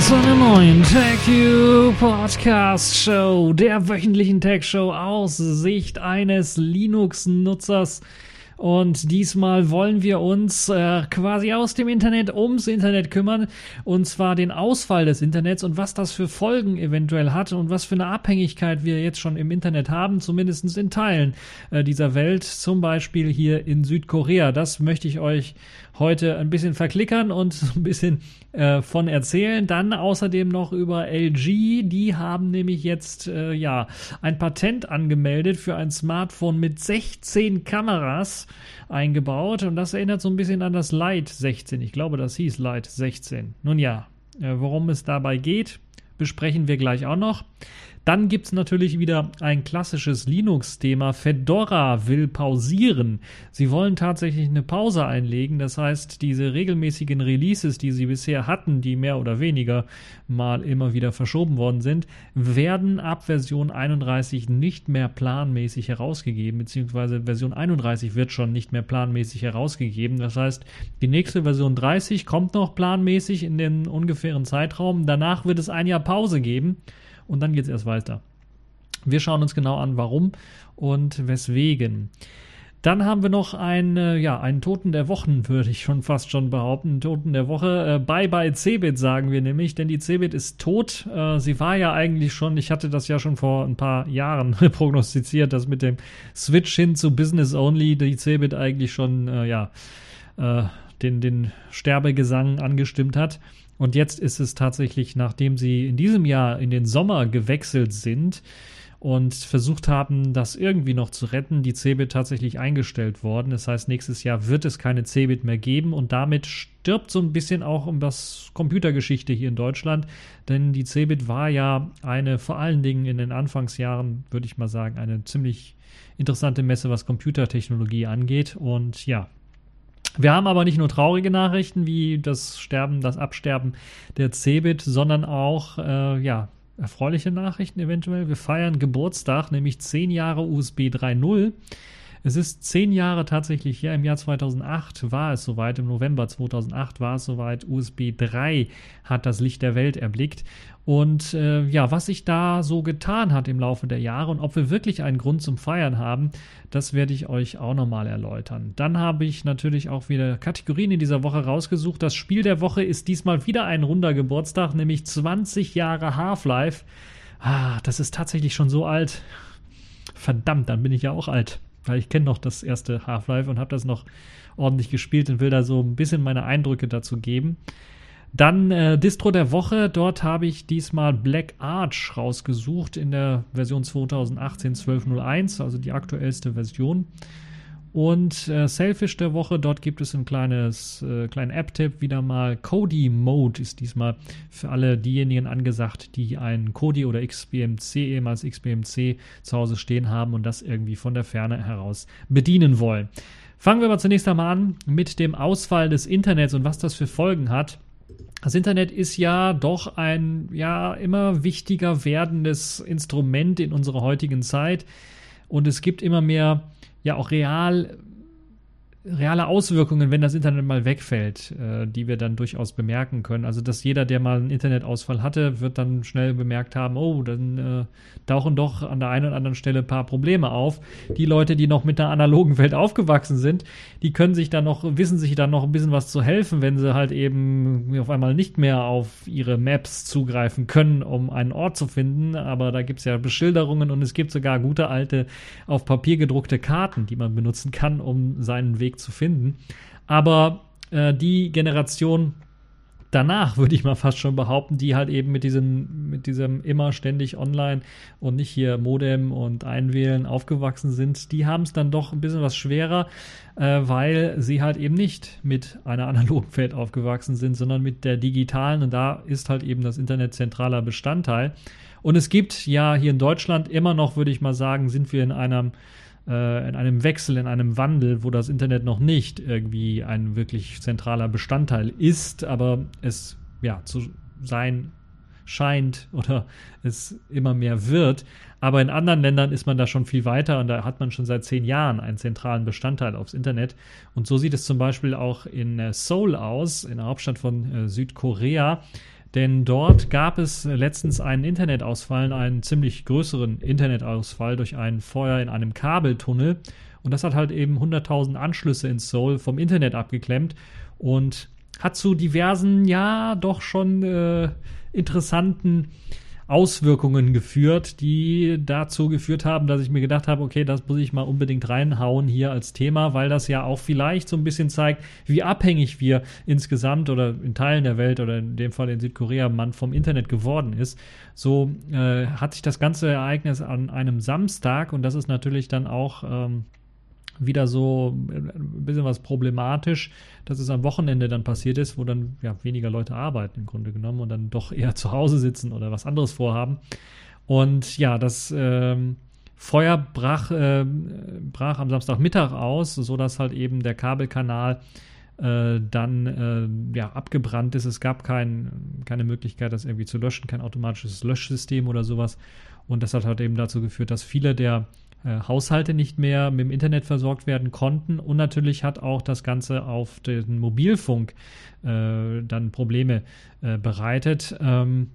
zu einer neuen TechU Podcast Show, der wöchentlichen Tech Show aus Sicht eines Linux-Nutzers. Und diesmal wollen wir uns äh, quasi aus dem Internet ums Internet kümmern. Und zwar den Ausfall des Internets und was das für Folgen eventuell hat und was für eine Abhängigkeit wir jetzt schon im Internet haben, zumindest in Teilen äh, dieser Welt. Zum Beispiel hier in Südkorea. Das möchte ich euch heute ein bisschen verklickern und ein bisschen äh, von erzählen. Dann außerdem noch über LG. Die haben nämlich jetzt äh, ja ein Patent angemeldet für ein Smartphone mit 16 Kameras eingebaut und das erinnert so ein bisschen an das Lite 16. Ich glaube, das hieß Lite 16. Nun ja, äh, worum es dabei geht, besprechen wir gleich auch noch. Dann gibt es natürlich wieder ein klassisches Linux-Thema. Fedora will pausieren. Sie wollen tatsächlich eine Pause einlegen. Das heißt, diese regelmäßigen Releases, die sie bisher hatten, die mehr oder weniger mal immer wieder verschoben worden sind, werden ab Version 31 nicht mehr planmäßig herausgegeben, beziehungsweise Version 31 wird schon nicht mehr planmäßig herausgegeben. Das heißt, die nächste Version 30 kommt noch planmäßig in den ungefähren Zeitraum. Danach wird es ein Jahr Pause geben und dann geht es erst weiter. Wir schauen uns genau an, warum und weswegen. Dann haben wir noch einen, äh, ja, einen Toten der Wochen, würde ich schon fast schon behaupten. Toten der Woche. Äh, bye bye Cebit, sagen wir nämlich, denn die Cebit ist tot. Äh, sie war ja eigentlich schon, ich hatte das ja schon vor ein paar Jahren prognostiziert, dass mit dem Switch hin zu Business Only die Cebit eigentlich schon, äh, ja, äh, den, den Sterbegesang angestimmt hat. Und jetzt ist es tatsächlich, nachdem sie in diesem Jahr in den Sommer gewechselt sind und versucht haben, das irgendwie noch zu retten, die Cebit tatsächlich eingestellt worden. Das heißt, nächstes Jahr wird es keine Cebit mehr geben und damit stirbt so ein bisschen auch um das Computergeschichte hier in Deutschland, denn die Cebit war ja eine vor allen Dingen in den Anfangsjahren, würde ich mal sagen, eine ziemlich interessante Messe, was Computertechnologie angeht und ja, wir haben aber nicht nur traurige Nachrichten wie das Sterben, das Absterben der Cebit, sondern auch äh, ja, erfreuliche Nachrichten eventuell. Wir feiern Geburtstag, nämlich 10 Jahre USB 3.0. Es ist zehn Jahre tatsächlich her, im Jahr 2008 war es soweit, im November 2008 war es soweit, USB 3 hat das Licht der Welt erblickt. Und äh, ja, was sich da so getan hat im Laufe der Jahre und ob wir wirklich einen Grund zum Feiern haben, das werde ich euch auch nochmal erläutern. Dann habe ich natürlich auch wieder Kategorien in dieser Woche rausgesucht. Das Spiel der Woche ist diesmal wieder ein runder Geburtstag, nämlich 20 Jahre Half-Life. Ah, das ist tatsächlich schon so alt. Verdammt, dann bin ich ja auch alt weil ich kenne noch das erste Half-Life und habe das noch ordentlich gespielt und will da so ein bisschen meine Eindrücke dazu geben. Dann äh, Distro der Woche. Dort habe ich diesmal Black Arch rausgesucht in der Version 2018 12.01, also die aktuellste Version. Und äh, Selfish der Woche, dort gibt es ein kleines, äh, kleinen App-Tipp wieder mal. Kodi Mode ist diesmal für alle diejenigen angesagt, die ein Kodi oder XBMC, ehemals XBMC zu Hause stehen haben und das irgendwie von der Ferne heraus bedienen wollen. Fangen wir aber zunächst einmal an mit dem Ausfall des Internets und was das für Folgen hat. Das Internet ist ja doch ein ja immer wichtiger werdendes Instrument in unserer heutigen Zeit. Und es gibt immer mehr ja auch real reale Auswirkungen, wenn das Internet mal wegfällt, äh, die wir dann durchaus bemerken können. Also, dass jeder, der mal einen Internetausfall hatte, wird dann schnell bemerkt haben, oh, dann äh, tauchen doch an der einen oder anderen Stelle ein paar Probleme auf. Die Leute, die noch mit der analogen Welt aufgewachsen sind, die können sich dann noch, wissen sich dann noch ein bisschen was zu helfen, wenn sie halt eben auf einmal nicht mehr auf ihre Maps zugreifen können, um einen Ort zu finden. Aber da gibt es ja Beschilderungen und es gibt sogar gute alte auf Papier gedruckte Karten, die man benutzen kann, um seinen Weg zu finden. Aber äh, die Generation danach, würde ich mal fast schon behaupten, die halt eben mit diesem, mit diesem immer ständig online und nicht hier Modem und Einwählen aufgewachsen sind, die haben es dann doch ein bisschen was schwerer, äh, weil sie halt eben nicht mit einer analogen Welt aufgewachsen sind, sondern mit der digitalen und da ist halt eben das Internet zentraler Bestandteil. Und es gibt ja hier in Deutschland immer noch, würde ich mal sagen, sind wir in einem äh, in einem Wechsel, in einem Wandel, wo das Internet noch nicht irgendwie ein wirklich zentraler Bestandteil ist, aber es ja zu sein scheint oder es immer mehr wird. Aber in anderen Ländern ist man da schon viel weiter und da hat man schon seit zehn Jahren einen zentralen Bestandteil aufs Internet. Und so sieht es zum Beispiel auch in äh, Seoul aus, in der Hauptstadt von äh, Südkorea. Denn dort gab es letztens einen Internetausfall, einen ziemlich größeren Internetausfall durch ein Feuer in einem Kabeltunnel. Und das hat halt eben 100.000 Anschlüsse in Seoul vom Internet abgeklemmt und hat zu diversen, ja, doch schon äh, interessanten Auswirkungen geführt, die dazu geführt haben, dass ich mir gedacht habe, okay, das muss ich mal unbedingt reinhauen hier als Thema, weil das ja auch vielleicht so ein bisschen zeigt, wie abhängig wir insgesamt oder in Teilen der Welt oder in dem Fall in Südkorea man vom Internet geworden ist. So äh, hat sich das ganze Ereignis an einem Samstag und das ist natürlich dann auch ähm, wieder so äh, ein bisschen was problematisch, dass es am Wochenende dann passiert ist, wo dann ja weniger Leute arbeiten im Grunde genommen und dann doch eher zu Hause sitzen oder was anderes vorhaben. Und ja, das ähm, Feuer brach, äh, brach am Samstagmittag aus, sodass halt eben der Kabelkanal äh, dann äh, ja, abgebrannt ist. Es gab kein, keine Möglichkeit, das irgendwie zu löschen, kein automatisches Löschsystem oder sowas. Und das hat halt eben dazu geführt, dass viele der äh, Haushalte nicht mehr mit dem Internet versorgt werden konnten. Und natürlich hat auch das Ganze auf den Mobilfunk äh, dann Probleme äh, bereitet. Ähm,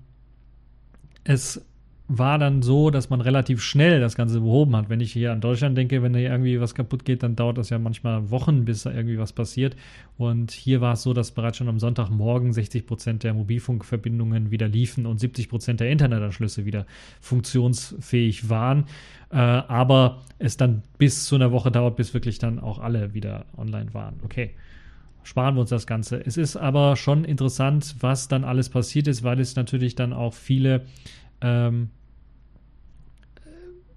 es war dann so, dass man relativ schnell das Ganze behoben hat. Wenn ich hier an Deutschland denke, wenn hier irgendwie was kaputt geht, dann dauert das ja manchmal Wochen, bis da irgendwie was passiert. Und hier war es so, dass bereits schon am Sonntagmorgen 60 Prozent der Mobilfunkverbindungen wieder liefen und 70 Prozent der Internetanschlüsse wieder funktionsfähig waren. Äh, aber es dann bis zu einer Woche dauert, bis wirklich dann auch alle wieder online waren. Okay sparen wir uns das Ganze. Es ist aber schon interessant, was dann alles passiert ist, weil es natürlich dann auch viele ähm,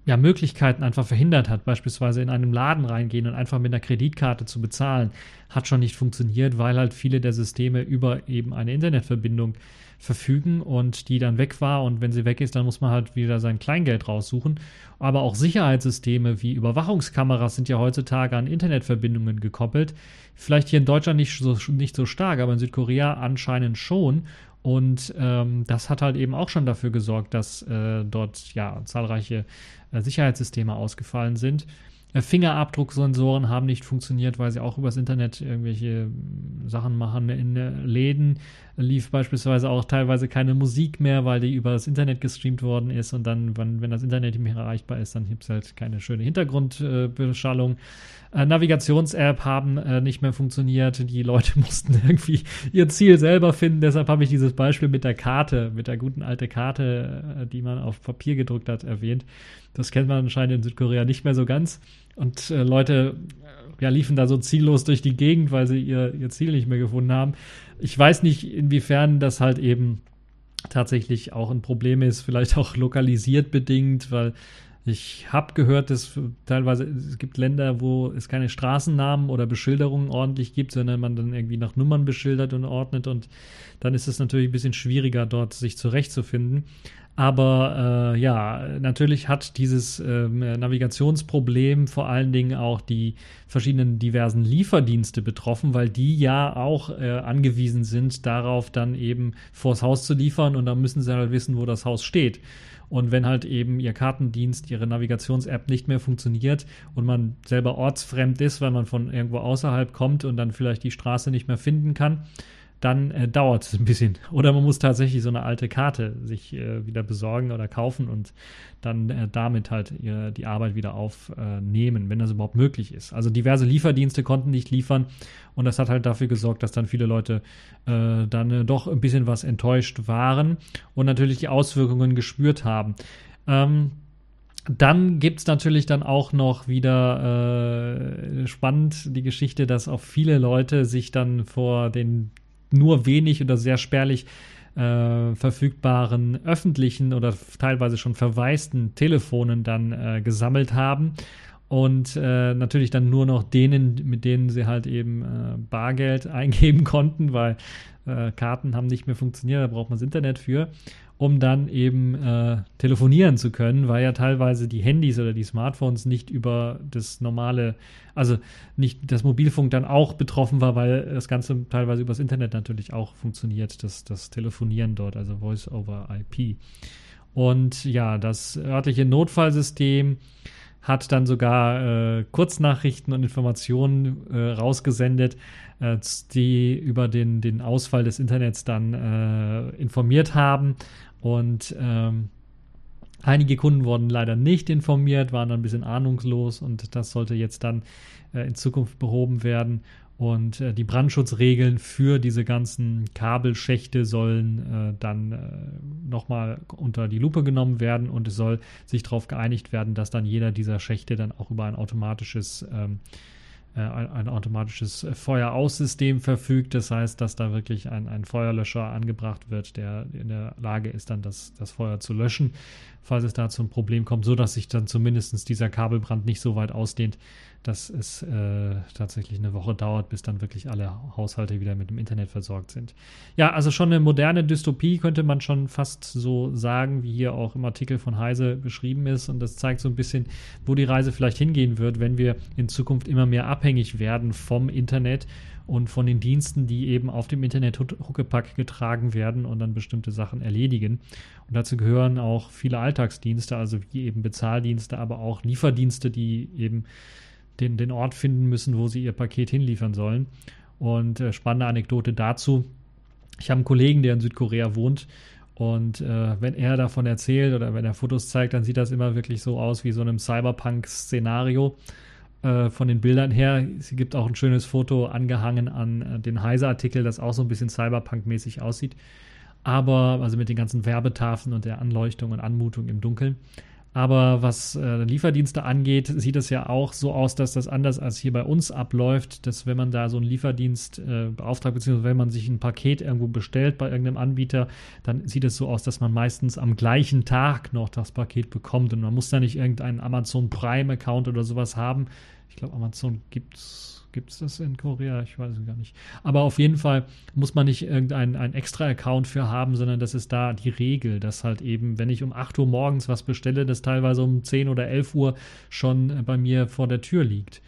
ja, Möglichkeiten einfach verhindert hat, beispielsweise in einem Laden reingehen und einfach mit einer Kreditkarte zu bezahlen, hat schon nicht funktioniert, weil halt viele der Systeme über eben eine Internetverbindung verfügen und die dann weg war und wenn sie weg ist, dann muss man halt wieder sein Kleingeld raussuchen. Aber auch Sicherheitssysteme wie Überwachungskameras sind ja heutzutage an Internetverbindungen gekoppelt. Vielleicht hier in Deutschland nicht so, nicht so stark, aber in Südkorea anscheinend schon. Und ähm, das hat halt eben auch schon dafür gesorgt, dass äh, dort ja zahlreiche äh, Sicherheitssysteme ausgefallen sind. Äh, Fingerabdrucksensoren haben nicht funktioniert, weil sie auch übers Internet irgendwelche Sachen machen. In Läden lief beispielsweise auch teilweise keine Musik mehr, weil die über das Internet gestreamt worden ist und dann, wenn, wenn das Internet nicht mehr erreichbar ist, dann gibt es halt keine schöne Hintergrundbeschallung. Äh, Navigations-App haben äh, nicht mehr funktioniert. Die Leute mussten irgendwie ihr Ziel selber finden. Deshalb habe ich dieses Beispiel mit der Karte, mit der guten alten Karte, äh, die man auf Papier gedruckt hat, erwähnt. Das kennt man anscheinend in Südkorea nicht mehr so ganz. Und äh, Leute äh, ja, liefen da so ziellos durch die Gegend, weil sie ihr, ihr Ziel nicht mehr gefunden haben. Ich weiß nicht, inwiefern das halt eben tatsächlich auch ein Problem ist, vielleicht auch lokalisiert bedingt, weil ich habe gehört, dass teilweise es gibt Länder, wo es keine Straßennamen oder Beschilderungen ordentlich gibt, sondern man dann irgendwie nach Nummern beschildert und ordnet und dann ist es natürlich ein bisschen schwieriger, dort sich zurechtzufinden. Aber äh, ja, natürlich hat dieses äh, Navigationsproblem vor allen Dingen auch die verschiedenen diversen Lieferdienste betroffen, weil die ja auch äh, angewiesen sind, darauf dann eben vors Haus zu liefern und dann müssen sie halt wissen, wo das Haus steht. Und wenn halt eben ihr Kartendienst, ihre Navigations-App nicht mehr funktioniert und man selber ortsfremd ist, weil man von irgendwo außerhalb kommt und dann vielleicht die Straße nicht mehr finden kann, dann äh, dauert es ein bisschen. Oder man muss tatsächlich so eine alte Karte sich äh, wieder besorgen oder kaufen und dann äh, damit halt ihr, die Arbeit wieder aufnehmen, wenn das überhaupt möglich ist. Also diverse Lieferdienste konnten nicht liefern und das hat halt dafür gesorgt, dass dann viele Leute äh, dann äh, doch ein bisschen was enttäuscht waren und natürlich die Auswirkungen gespürt haben. Ähm, dann gibt es natürlich dann auch noch wieder äh, spannend die Geschichte, dass auch viele Leute sich dann vor den nur wenig oder sehr spärlich äh, verfügbaren öffentlichen oder teilweise schon verwaisten Telefonen dann äh, gesammelt haben und äh, natürlich dann nur noch denen, mit denen sie halt eben äh, Bargeld eingeben konnten, weil äh, Karten haben nicht mehr funktioniert, da braucht man das Internet für um dann eben äh, telefonieren zu können, weil ja teilweise die Handys oder die Smartphones nicht über das normale, also nicht das Mobilfunk dann auch betroffen war, weil das Ganze teilweise übers Internet natürlich auch funktioniert, das, das Telefonieren dort, also Voice over IP. Und ja, das örtliche Notfallsystem hat dann sogar äh, Kurznachrichten und Informationen äh, rausgesendet, äh, die über den, den Ausfall des Internets dann äh, informiert haben. Und ähm, einige Kunden wurden leider nicht informiert, waren dann ein bisschen ahnungslos und das sollte jetzt dann äh, in Zukunft behoben werden. Und äh, die Brandschutzregeln für diese ganzen Kabelschächte sollen äh, dann äh, nochmal unter die Lupe genommen werden und es soll sich darauf geeinigt werden, dass dann jeder dieser Schächte dann auch über ein automatisches ähm, äh, ein, ein, automatisches Feueraussystem verfügt. Das heißt, dass da wirklich ein, ein Feuerlöscher angebracht wird, der in der Lage ist, dann das, das Feuer zu löschen, falls es da zum Problem kommt, sodass sich dann zumindest dieser Kabelbrand nicht so weit ausdehnt, dass es äh, tatsächlich eine Woche dauert, bis dann wirklich alle Haushalte wieder mit dem Internet versorgt sind. Ja, also schon eine moderne Dystopie könnte man schon fast so sagen, wie hier auch im Artikel von Heise beschrieben ist. Und das zeigt so ein bisschen, wo die Reise vielleicht hingehen wird, wenn wir in Zukunft immer mehr abhängig werden vom Internet und von den Diensten, die eben auf dem Internet Huckepack getragen werden und dann bestimmte Sachen erledigen. Und dazu gehören auch viele Alltagsdienste, also wie eben Bezahldienste, aber auch Lieferdienste, die eben den, den Ort finden müssen, wo sie ihr Paket hinliefern sollen. Und äh, spannende Anekdote dazu. Ich habe einen Kollegen, der in Südkorea wohnt. Und äh, wenn er davon erzählt oder wenn er Fotos zeigt, dann sieht das immer wirklich so aus wie so einem Cyberpunk-Szenario äh, von den Bildern her. Es gibt auch ein schönes Foto angehangen an äh, den Heise-Artikel, das auch so ein bisschen Cyberpunk-mäßig aussieht. Aber, also mit den ganzen Werbetafeln und der Anleuchtung und Anmutung im Dunkeln. Aber was äh, Lieferdienste angeht, sieht es ja auch so aus, dass das anders als hier bei uns abläuft, dass wenn man da so einen Lieferdienst äh, beauftragt, beziehungsweise wenn man sich ein Paket irgendwo bestellt bei irgendeinem Anbieter, dann sieht es so aus, dass man meistens am gleichen Tag noch das Paket bekommt und man muss da nicht irgendeinen Amazon Prime-Account oder sowas haben. Ich glaube, Amazon gibt es Gibt es das in Korea? Ich weiß es gar nicht. Aber auf jeden Fall muss man nicht irgendeinen extra Account für haben, sondern das ist da die Regel, dass halt eben, wenn ich um 8 Uhr morgens was bestelle, das teilweise um 10 oder 11 Uhr schon äh, bei mir vor der Tür liegt.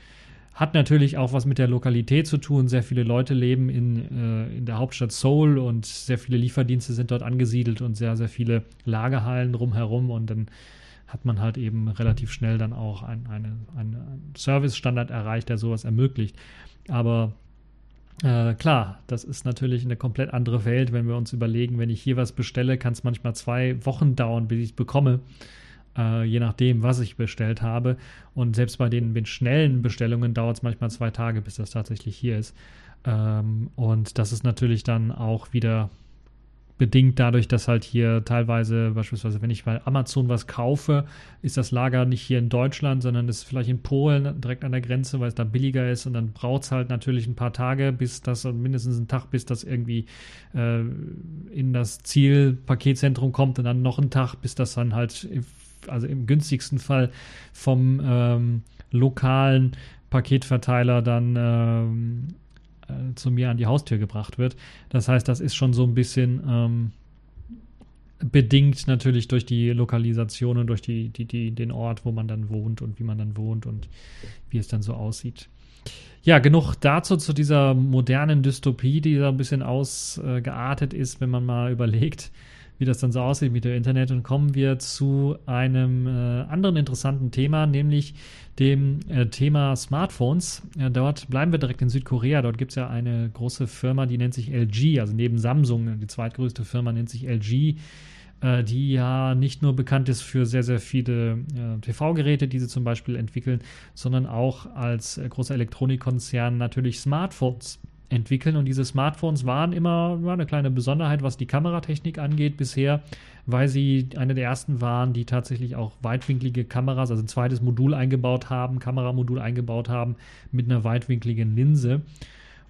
Hat natürlich auch was mit der Lokalität zu tun. Sehr viele Leute leben in, äh, in der Hauptstadt Seoul und sehr viele Lieferdienste sind dort angesiedelt und sehr, sehr viele Lagerhallen drumherum und dann hat man halt eben relativ schnell dann auch einen eine, ein Service-Standard erreicht, der sowas ermöglicht. Aber äh, klar, das ist natürlich eine komplett andere Welt, wenn wir uns überlegen, wenn ich hier was bestelle, kann es manchmal zwei Wochen dauern, bis ich es bekomme. Äh, je nachdem, was ich bestellt habe. Und selbst bei den, den schnellen Bestellungen dauert es manchmal zwei Tage, bis das tatsächlich hier ist. Ähm, und das ist natürlich dann auch wieder bedingt dadurch, dass halt hier teilweise, beispielsweise, wenn ich bei Amazon was kaufe, ist das Lager nicht hier in Deutschland, sondern ist vielleicht in Polen direkt an der Grenze, weil es da billiger ist. Und dann braucht es halt natürlich ein paar Tage, bis das, mindestens einen Tag, bis das irgendwie äh, in das Zielpaketzentrum kommt und dann noch einen Tag, bis das dann halt, also im günstigsten Fall vom ähm, lokalen Paketverteiler dann ähm, äh, zu mir an die Haustür gebracht wird. Das heißt, das ist schon so ein bisschen ähm, bedingt natürlich durch die Lokalisation und durch die, die, die, den Ort, wo man dann wohnt und wie man dann wohnt und wie es dann so aussieht. Ja, genug dazu zu dieser modernen Dystopie, die da ein bisschen ausgeartet ist, wenn man mal überlegt, wie das dann so aussieht mit dem Internet. Und kommen wir zu einem äh, anderen interessanten Thema, nämlich dem äh, Thema Smartphones. Ja, dort bleiben wir direkt in Südkorea. Dort gibt es ja eine große Firma, die nennt sich LG, also neben Samsung, die zweitgrößte Firma nennt sich LG äh, die ja nicht nur bekannt ist für sehr, sehr viele äh, TV-Geräte, die sie zum Beispiel entwickeln, sondern auch als äh, großer Elektronikkonzern natürlich Smartphones entwickeln. Und diese Smartphones waren immer war eine kleine Besonderheit, was die Kameratechnik angeht bisher, weil sie eine der ersten waren, die tatsächlich auch weitwinklige Kameras, also ein zweites Modul eingebaut haben, Kameramodul eingebaut haben mit einer weitwinkligen Linse.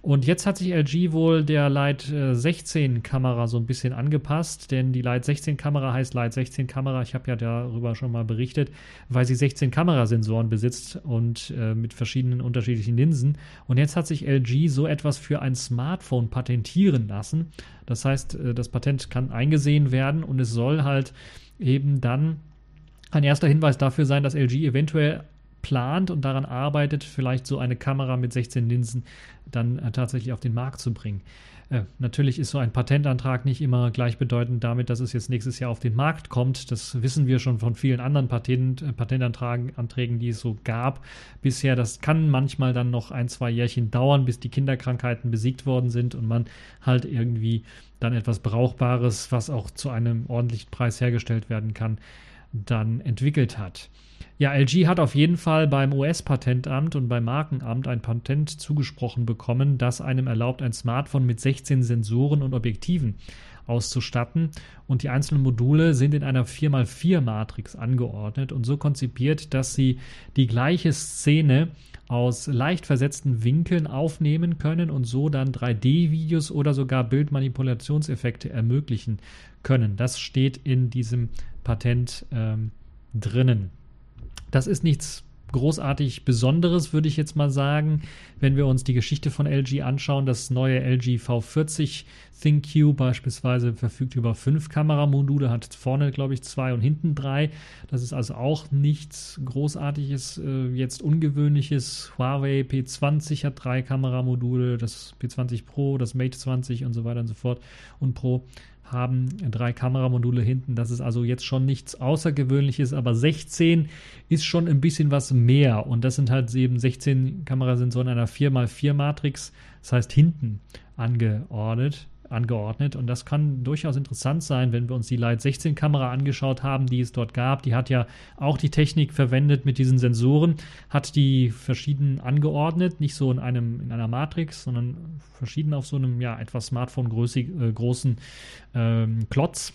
Und jetzt hat sich LG wohl der Light 16 äh, Kamera so ein bisschen angepasst, denn die Light 16 Kamera heißt Light 16 Kamera. Ich habe ja darüber schon mal berichtet, weil sie 16 Kamerasensoren besitzt und äh, mit verschiedenen unterschiedlichen Linsen. Und jetzt hat sich LG so etwas für ein Smartphone patentieren lassen. Das heißt, äh, das Patent kann eingesehen werden und es soll halt eben dann ein erster Hinweis dafür sein, dass LG eventuell plant und daran arbeitet, vielleicht so eine Kamera mit 16 Linsen dann äh, tatsächlich auf den Markt zu bringen. Äh, natürlich ist so ein Patentantrag nicht immer gleichbedeutend damit, dass es jetzt nächstes Jahr auf den Markt kommt. Das wissen wir schon von vielen anderen Patent, äh, Patentanträgen, die es so gab bisher. Das kann manchmal dann noch ein, zwei Jährchen dauern, bis die Kinderkrankheiten besiegt worden sind und man halt irgendwie dann etwas Brauchbares, was auch zu einem ordentlichen Preis hergestellt werden kann, dann entwickelt hat. Ja, LG hat auf jeden Fall beim US-Patentamt und beim Markenamt ein Patent zugesprochen bekommen, das einem erlaubt, ein Smartphone mit 16 Sensoren und Objektiven auszustatten. Und die einzelnen Module sind in einer 4x4-Matrix angeordnet und so konzipiert, dass sie die gleiche Szene aus leicht versetzten Winkeln aufnehmen können und so dann 3D-Videos oder sogar Bildmanipulationseffekte ermöglichen können. Das steht in diesem Patent ähm, drinnen. Das ist nichts großartig Besonderes, würde ich jetzt mal sagen. Wenn wir uns die Geschichte von LG anschauen, das neue LG V40 ThinQ beispielsweise verfügt über fünf Kameramodule, hat vorne, glaube ich, zwei und hinten drei. Das ist also auch nichts Großartiges, äh, jetzt Ungewöhnliches. Huawei P20 hat drei Kameramodule, das P20 Pro, das Mate 20 und so weiter und so fort und Pro haben drei Kameramodule hinten. Das ist also jetzt schon nichts Außergewöhnliches, aber 16 ist schon ein bisschen was mehr. Und das sind halt eben 16 Kamerasensoren einer 4x4 Matrix, das heißt hinten angeordnet angeordnet. Und das kann durchaus interessant sein, wenn wir uns die Light 16 Kamera angeschaut haben, die es dort gab. Die hat ja auch die Technik verwendet mit diesen Sensoren, hat die verschieden angeordnet, nicht so in einem in einer Matrix, sondern verschieden auf so einem ja etwas Smartphone äh, ähm, Klotz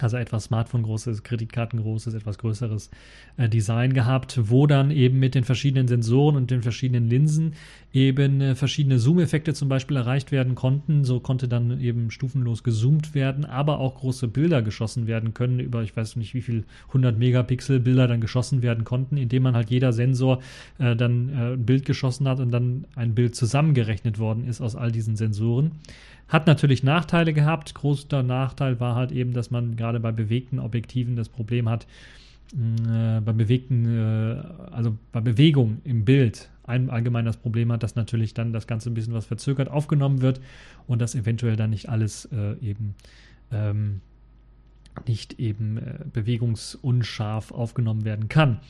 also etwas Smartphone-großes, Kreditkarten-großes, etwas größeres äh, Design gehabt, wo dann eben mit den verschiedenen Sensoren und den verschiedenen Linsen eben äh, verschiedene Zoom-Effekte zum Beispiel erreicht werden konnten. So konnte dann eben stufenlos gezoomt werden, aber auch große Bilder geschossen werden können, über ich weiß nicht wie viel 100 Megapixel Bilder dann geschossen werden konnten, indem man halt jeder Sensor äh, dann äh, ein Bild geschossen hat und dann ein Bild zusammengerechnet worden ist aus all diesen Sensoren. Hat natürlich Nachteile gehabt. Großer Nachteil war halt eben, dass man gerade bei bewegten Objektiven das Problem hat, äh, bei bewegten, äh, also bei Bewegung im Bild ein, allgemein das Problem hat, dass natürlich dann das Ganze ein bisschen was verzögert aufgenommen wird und dass eventuell dann nicht alles äh, eben ähm, nicht eben äh, bewegungsunscharf aufgenommen werden kann.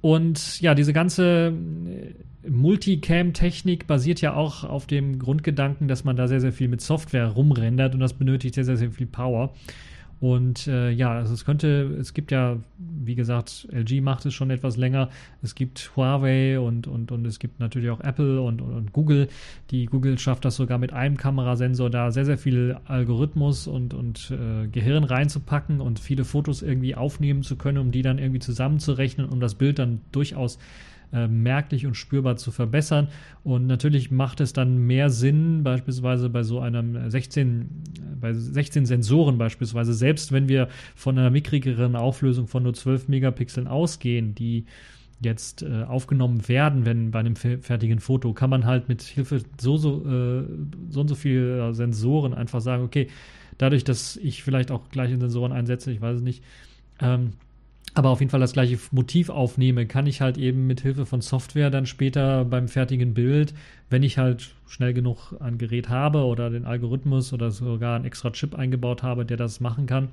Und ja, diese ganze äh, Multicam-Technik basiert ja auch auf dem Grundgedanken, dass man da sehr, sehr viel mit Software rumrendert und das benötigt sehr, sehr, sehr viel Power. Und äh, ja, also es könnte, es gibt ja, wie gesagt, LG macht es schon etwas länger. Es gibt Huawei und, und, und es gibt natürlich auch Apple und, und, und Google. Die Google schafft das sogar mit einem Kamerasensor da sehr, sehr viel Algorithmus und, und äh, Gehirn reinzupacken und viele Fotos irgendwie aufnehmen zu können, um die dann irgendwie zusammenzurechnen, um das Bild dann durchaus äh, merklich und spürbar zu verbessern. Und natürlich macht es dann mehr Sinn, beispielsweise bei so einem 16, bei 16 Sensoren beispielsweise, selbst wenn wir von einer mickrigeren Auflösung von nur 12 Megapixeln ausgehen, die jetzt äh, aufgenommen werden, wenn bei einem fertigen Foto, kann man halt mit Hilfe so, so, äh, so und so viel äh, Sensoren einfach sagen, okay, dadurch, dass ich vielleicht auch gleiche Sensoren einsetze, ich weiß es nicht, ähm, aber auf jeden Fall das gleiche Motiv aufnehme, kann ich halt eben mit Hilfe von Software dann später beim fertigen Bild, wenn ich halt schnell genug ein Gerät habe oder den Algorithmus oder sogar einen extra Chip eingebaut habe, der das machen kann,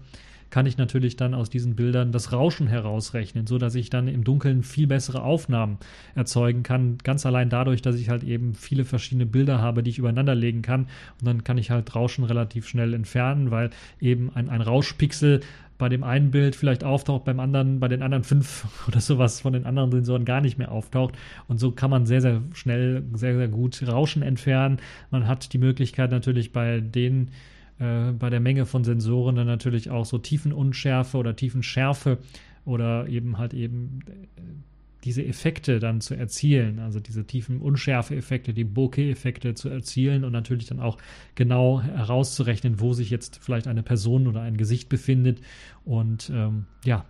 kann ich natürlich dann aus diesen Bildern das Rauschen herausrechnen, so dass ich dann im Dunkeln viel bessere Aufnahmen erzeugen kann. Ganz allein dadurch, dass ich halt eben viele verschiedene Bilder habe, die ich übereinander legen kann. Und dann kann ich halt Rauschen relativ schnell entfernen, weil eben ein, ein Rauschpixel bei dem einen Bild vielleicht auftaucht, beim anderen, bei den anderen fünf oder sowas von den anderen Sensoren gar nicht mehr auftaucht. Und so kann man sehr, sehr schnell, sehr, sehr gut Rauschen entfernen. Man hat die Möglichkeit natürlich bei den, äh, bei der Menge von Sensoren dann natürlich auch so Tiefenunschärfe oder Tiefenschärfe oder eben halt eben äh, diese Effekte dann zu erzielen, also diese tiefen Unschärfe-Effekte, die Bokeh-Effekte zu erzielen und natürlich dann auch genau herauszurechnen, wo sich jetzt vielleicht eine Person oder ein Gesicht befindet. Und ähm, ja,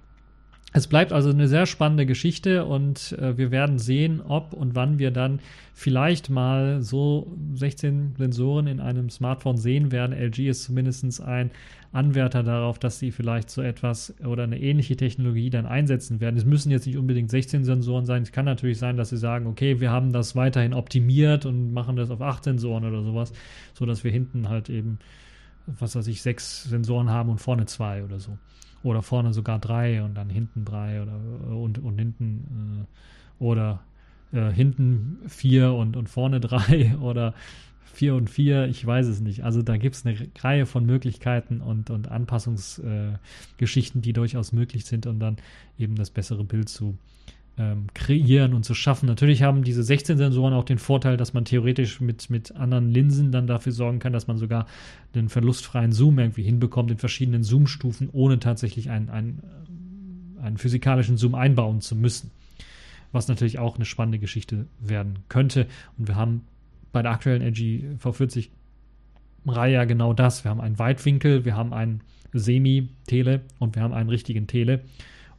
Es bleibt also eine sehr spannende Geschichte und äh, wir werden sehen, ob und wann wir dann vielleicht mal so 16 Sensoren in einem Smartphone sehen werden. LG ist zumindest ein Anwärter darauf, dass sie vielleicht so etwas oder eine ähnliche Technologie dann einsetzen werden. Es müssen jetzt nicht unbedingt 16 Sensoren sein. Es kann natürlich sein, dass sie sagen, okay, wir haben das weiterhin optimiert und machen das auf 8 Sensoren oder sowas, sodass wir hinten halt eben, was weiß ich, sechs Sensoren haben und vorne zwei oder so. Oder vorne sogar drei und dann hinten drei oder und, und hinten äh, oder äh, hinten vier und, und vorne drei oder vier und vier, ich weiß es nicht. Also da gibt es eine Reihe von Möglichkeiten und, und Anpassungsgeschichten, äh, die durchaus möglich sind, um dann eben das bessere Bild zu ähm, kreieren und zu schaffen. Natürlich haben diese 16 Sensoren auch den Vorteil, dass man theoretisch mit, mit anderen Linsen dann dafür sorgen kann, dass man sogar den verlustfreien Zoom irgendwie hinbekommt in verschiedenen Zoom-Stufen, ohne tatsächlich einen, einen, einen physikalischen Zoom einbauen zu müssen. Was natürlich auch eine spannende Geschichte werden könnte. Und wir haben bei der aktuellen LG V40 Reihe genau das. Wir haben einen Weitwinkel, wir haben einen Semi-Tele und wir haben einen richtigen Tele.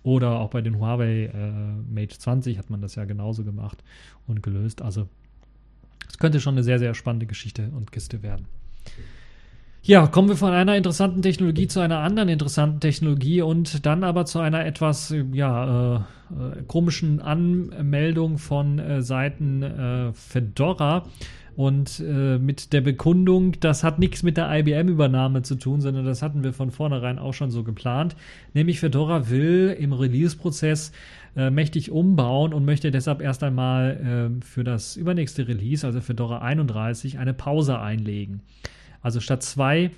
Oder auch bei den Huawei äh, Mate 20 hat man das ja genauso gemacht und gelöst. Also es könnte schon eine sehr, sehr spannende Geschichte und Kiste werden. Ja, kommen wir von einer interessanten Technologie zu einer anderen interessanten Technologie und dann aber zu einer etwas ja, äh, äh, komischen Anmeldung von äh, Seiten äh, Fedora und äh, mit der Bekundung, das hat nichts mit der IBM-Übernahme zu tun, sondern das hatten wir von vornherein auch schon so geplant. Nämlich Fedora will im Release-Prozess äh, mächtig umbauen und möchte deshalb erst einmal äh, für das übernächste Release, also Fedora 31, eine Pause einlegen. Also statt zwei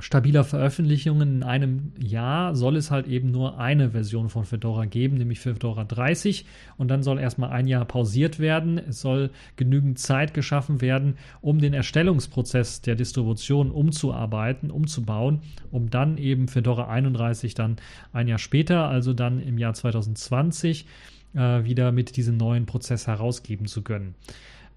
stabiler Veröffentlichungen in einem Jahr soll es halt eben nur eine Version von Fedora geben, nämlich Fedora 30. Und dann soll erstmal ein Jahr pausiert werden. Es soll genügend Zeit geschaffen werden, um den Erstellungsprozess der Distribution umzuarbeiten, umzubauen, um dann eben Fedora 31 dann ein Jahr später, also dann im Jahr 2020, äh, wieder mit diesem neuen Prozess herausgeben zu können.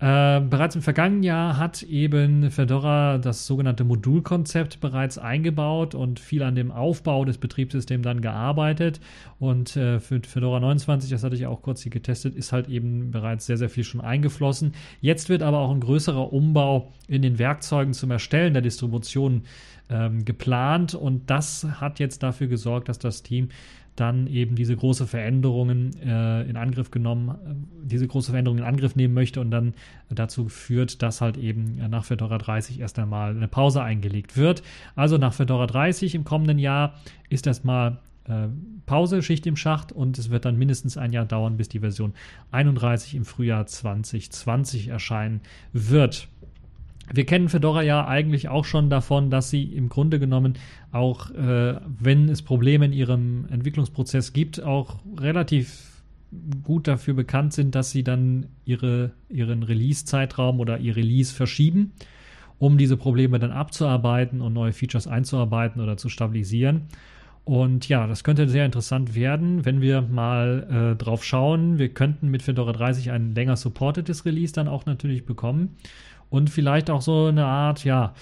Äh, bereits im vergangenen Jahr hat eben Fedora das sogenannte Modulkonzept bereits eingebaut und viel an dem Aufbau des Betriebssystems dann gearbeitet. Und äh, für Fedora 29, das hatte ich auch kurz hier getestet, ist halt eben bereits sehr, sehr viel schon eingeflossen. Jetzt wird aber auch ein größerer Umbau in den Werkzeugen zum Erstellen der Distribution ähm, geplant und das hat jetzt dafür gesorgt, dass das Team dann eben diese große Veränderungen äh, in Angriff genommen, äh, diese große Veränderung in Angriff nehmen möchte und dann dazu führt, dass halt eben nach Fedora 30 erst einmal eine Pause eingelegt wird. Also nach Fedora 30 im kommenden Jahr ist erstmal äh, Pause, Schicht im Schacht und es wird dann mindestens ein Jahr dauern, bis die Version 31 im Frühjahr 2020 erscheinen wird. Wir kennen Fedora ja eigentlich auch schon davon, dass sie im Grunde genommen auch, äh, wenn es Probleme in ihrem Entwicklungsprozess gibt, auch relativ gut dafür bekannt sind, dass sie dann ihre, ihren Release-Zeitraum oder ihr Release verschieben, um diese Probleme dann abzuarbeiten und neue Features einzuarbeiten oder zu stabilisieren. Und ja, das könnte sehr interessant werden, wenn wir mal äh, drauf schauen. Wir könnten mit Fedora 30 ein länger supportetes Release dann auch natürlich bekommen und vielleicht auch so eine Art, ja,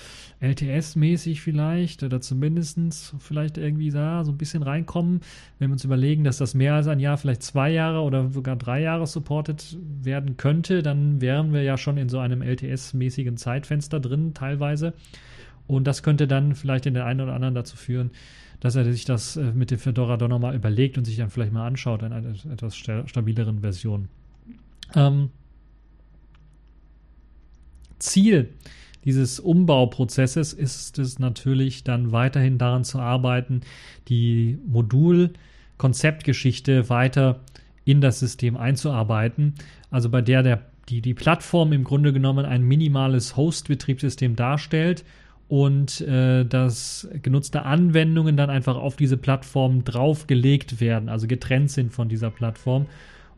LTS-mäßig vielleicht oder zumindest vielleicht irgendwie da so ein bisschen reinkommen, wenn wir uns überlegen, dass das mehr als ein Jahr, vielleicht zwei Jahre oder sogar drei Jahre supported werden könnte, dann wären wir ja schon in so einem LTS-mäßigen Zeitfenster drin teilweise. Und das könnte dann vielleicht in der einen oder anderen dazu führen, dass er sich das äh, mit dem Fedora doch nochmal überlegt und sich dann vielleicht mal anschaut in einer etwas stabileren Version. Ähm, Ziel dieses Umbauprozesses ist es natürlich dann weiterhin daran zu arbeiten, die Modul-Konzeptgeschichte weiter in das System einzuarbeiten. Also bei der, der die, die Plattform im Grunde genommen ein minimales Host-Betriebssystem darstellt und äh, dass genutzte Anwendungen dann einfach auf diese Plattform draufgelegt werden, also getrennt sind von dieser Plattform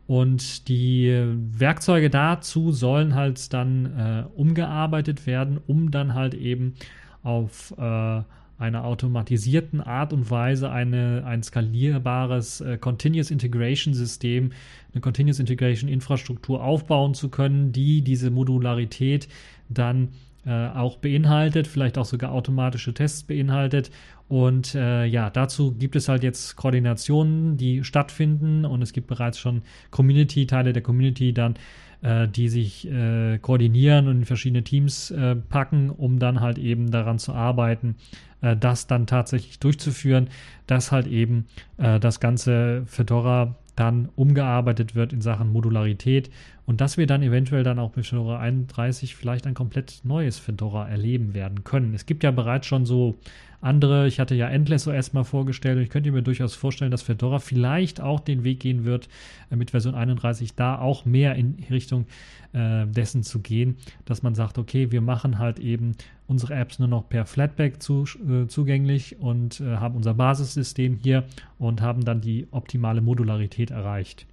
und die Werkzeuge dazu sollen halt dann äh, umgearbeitet werden, um dann halt eben auf äh, einer automatisierten Art und Weise eine, ein skalierbares äh, Continuous Integration System, eine Continuous Integration Infrastruktur aufbauen zu können, die diese Modularität dann äh, auch beinhaltet, vielleicht auch sogar automatische Tests beinhaltet. Und äh, ja, dazu gibt es halt jetzt Koordinationen, die stattfinden. Und es gibt bereits schon Community, Teile der Community dann, äh, die sich äh, koordinieren und in verschiedene Teams äh, packen, um dann halt eben daran zu arbeiten, äh, das dann tatsächlich durchzuführen, dass halt eben das ganze Fedora dann umgearbeitet wird in Sachen Modularität und dass wir dann eventuell dann auch mit Fedora 31 vielleicht ein komplett neues Fedora erleben werden können. Es gibt ja bereits schon so andere, ich hatte ja Endless OS mal vorgestellt und ich könnte mir durchaus vorstellen, dass Fedora vielleicht auch den Weg gehen wird, äh, mit Version 31 da auch mehr in Richtung äh, dessen zu gehen, dass man sagt, okay, wir machen halt eben unsere Apps nur noch per Flatpak zu, äh, zugänglich und äh, haben unser Basissystem hier und haben dann die optimale Modularität erreicht.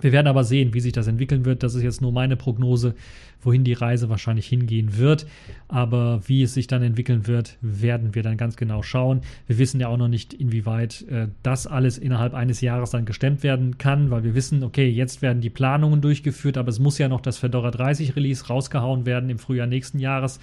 Wir werden aber sehen, wie sich das entwickeln wird. Das ist jetzt nur meine Prognose, wohin die Reise wahrscheinlich hingehen wird. Aber wie es sich dann entwickeln wird, werden wir dann ganz genau schauen. Wir wissen ja auch noch nicht, inwieweit äh, das alles innerhalb eines Jahres dann gestemmt werden kann, weil wir wissen, okay, jetzt werden die Planungen durchgeführt, aber es muss ja noch das Fedora 30 Release rausgehauen werden im Frühjahr nächsten Jahres.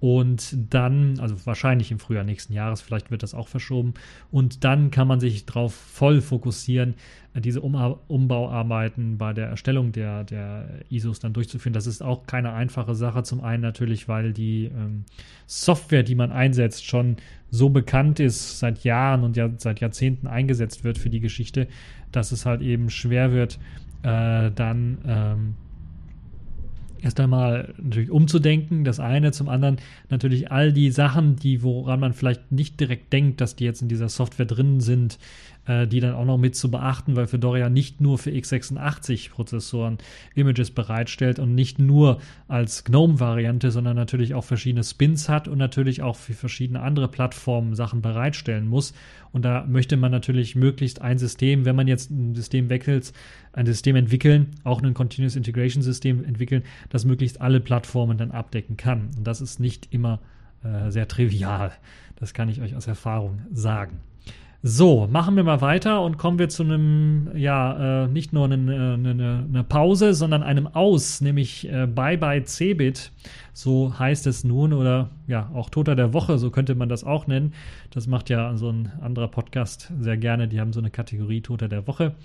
Und dann, also wahrscheinlich im Frühjahr nächsten Jahres, vielleicht wird das auch verschoben. Und dann kann man sich darauf voll fokussieren, äh, diese um Umbauarbeiten bei der Erstellung der, der ISOs dann durchzuführen. Das ist auch keine einfache Sache. Zum einen natürlich, weil die ähm, Software, die man einsetzt, schon so bekannt ist, seit Jahren und ja, seit Jahrzehnten eingesetzt wird für die Geschichte, dass es halt eben schwer wird, äh, dann. Ähm, erst einmal natürlich umzudenken, das eine, zum anderen natürlich all die Sachen, die woran man vielleicht nicht direkt denkt, dass die jetzt in dieser Software drin sind, die dann auch noch mit zu beachten, weil Fedora nicht nur für x86-Prozessoren Images bereitstellt und nicht nur als GNOME-Variante, sondern natürlich auch verschiedene Spins hat und natürlich auch für verschiedene andere Plattformen Sachen bereitstellen muss. Und da möchte man natürlich möglichst ein System, wenn man jetzt ein System wechselt, ein System entwickeln, auch ein Continuous Integration System entwickeln, das möglichst alle Plattformen dann abdecken kann. Und das ist nicht immer äh, sehr trivial. Das kann ich euch aus Erfahrung sagen. So, machen wir mal weiter und kommen wir zu einem, ja, äh, nicht nur eine, eine, eine, Pause, sondern einem Aus, nämlich äh, Bye Bye Cebit. So heißt es nun, oder ja, auch Toter der Woche, so könnte man das auch nennen. Das macht ja so ein anderer Podcast sehr gerne. Die haben so eine Kategorie Toter der Woche.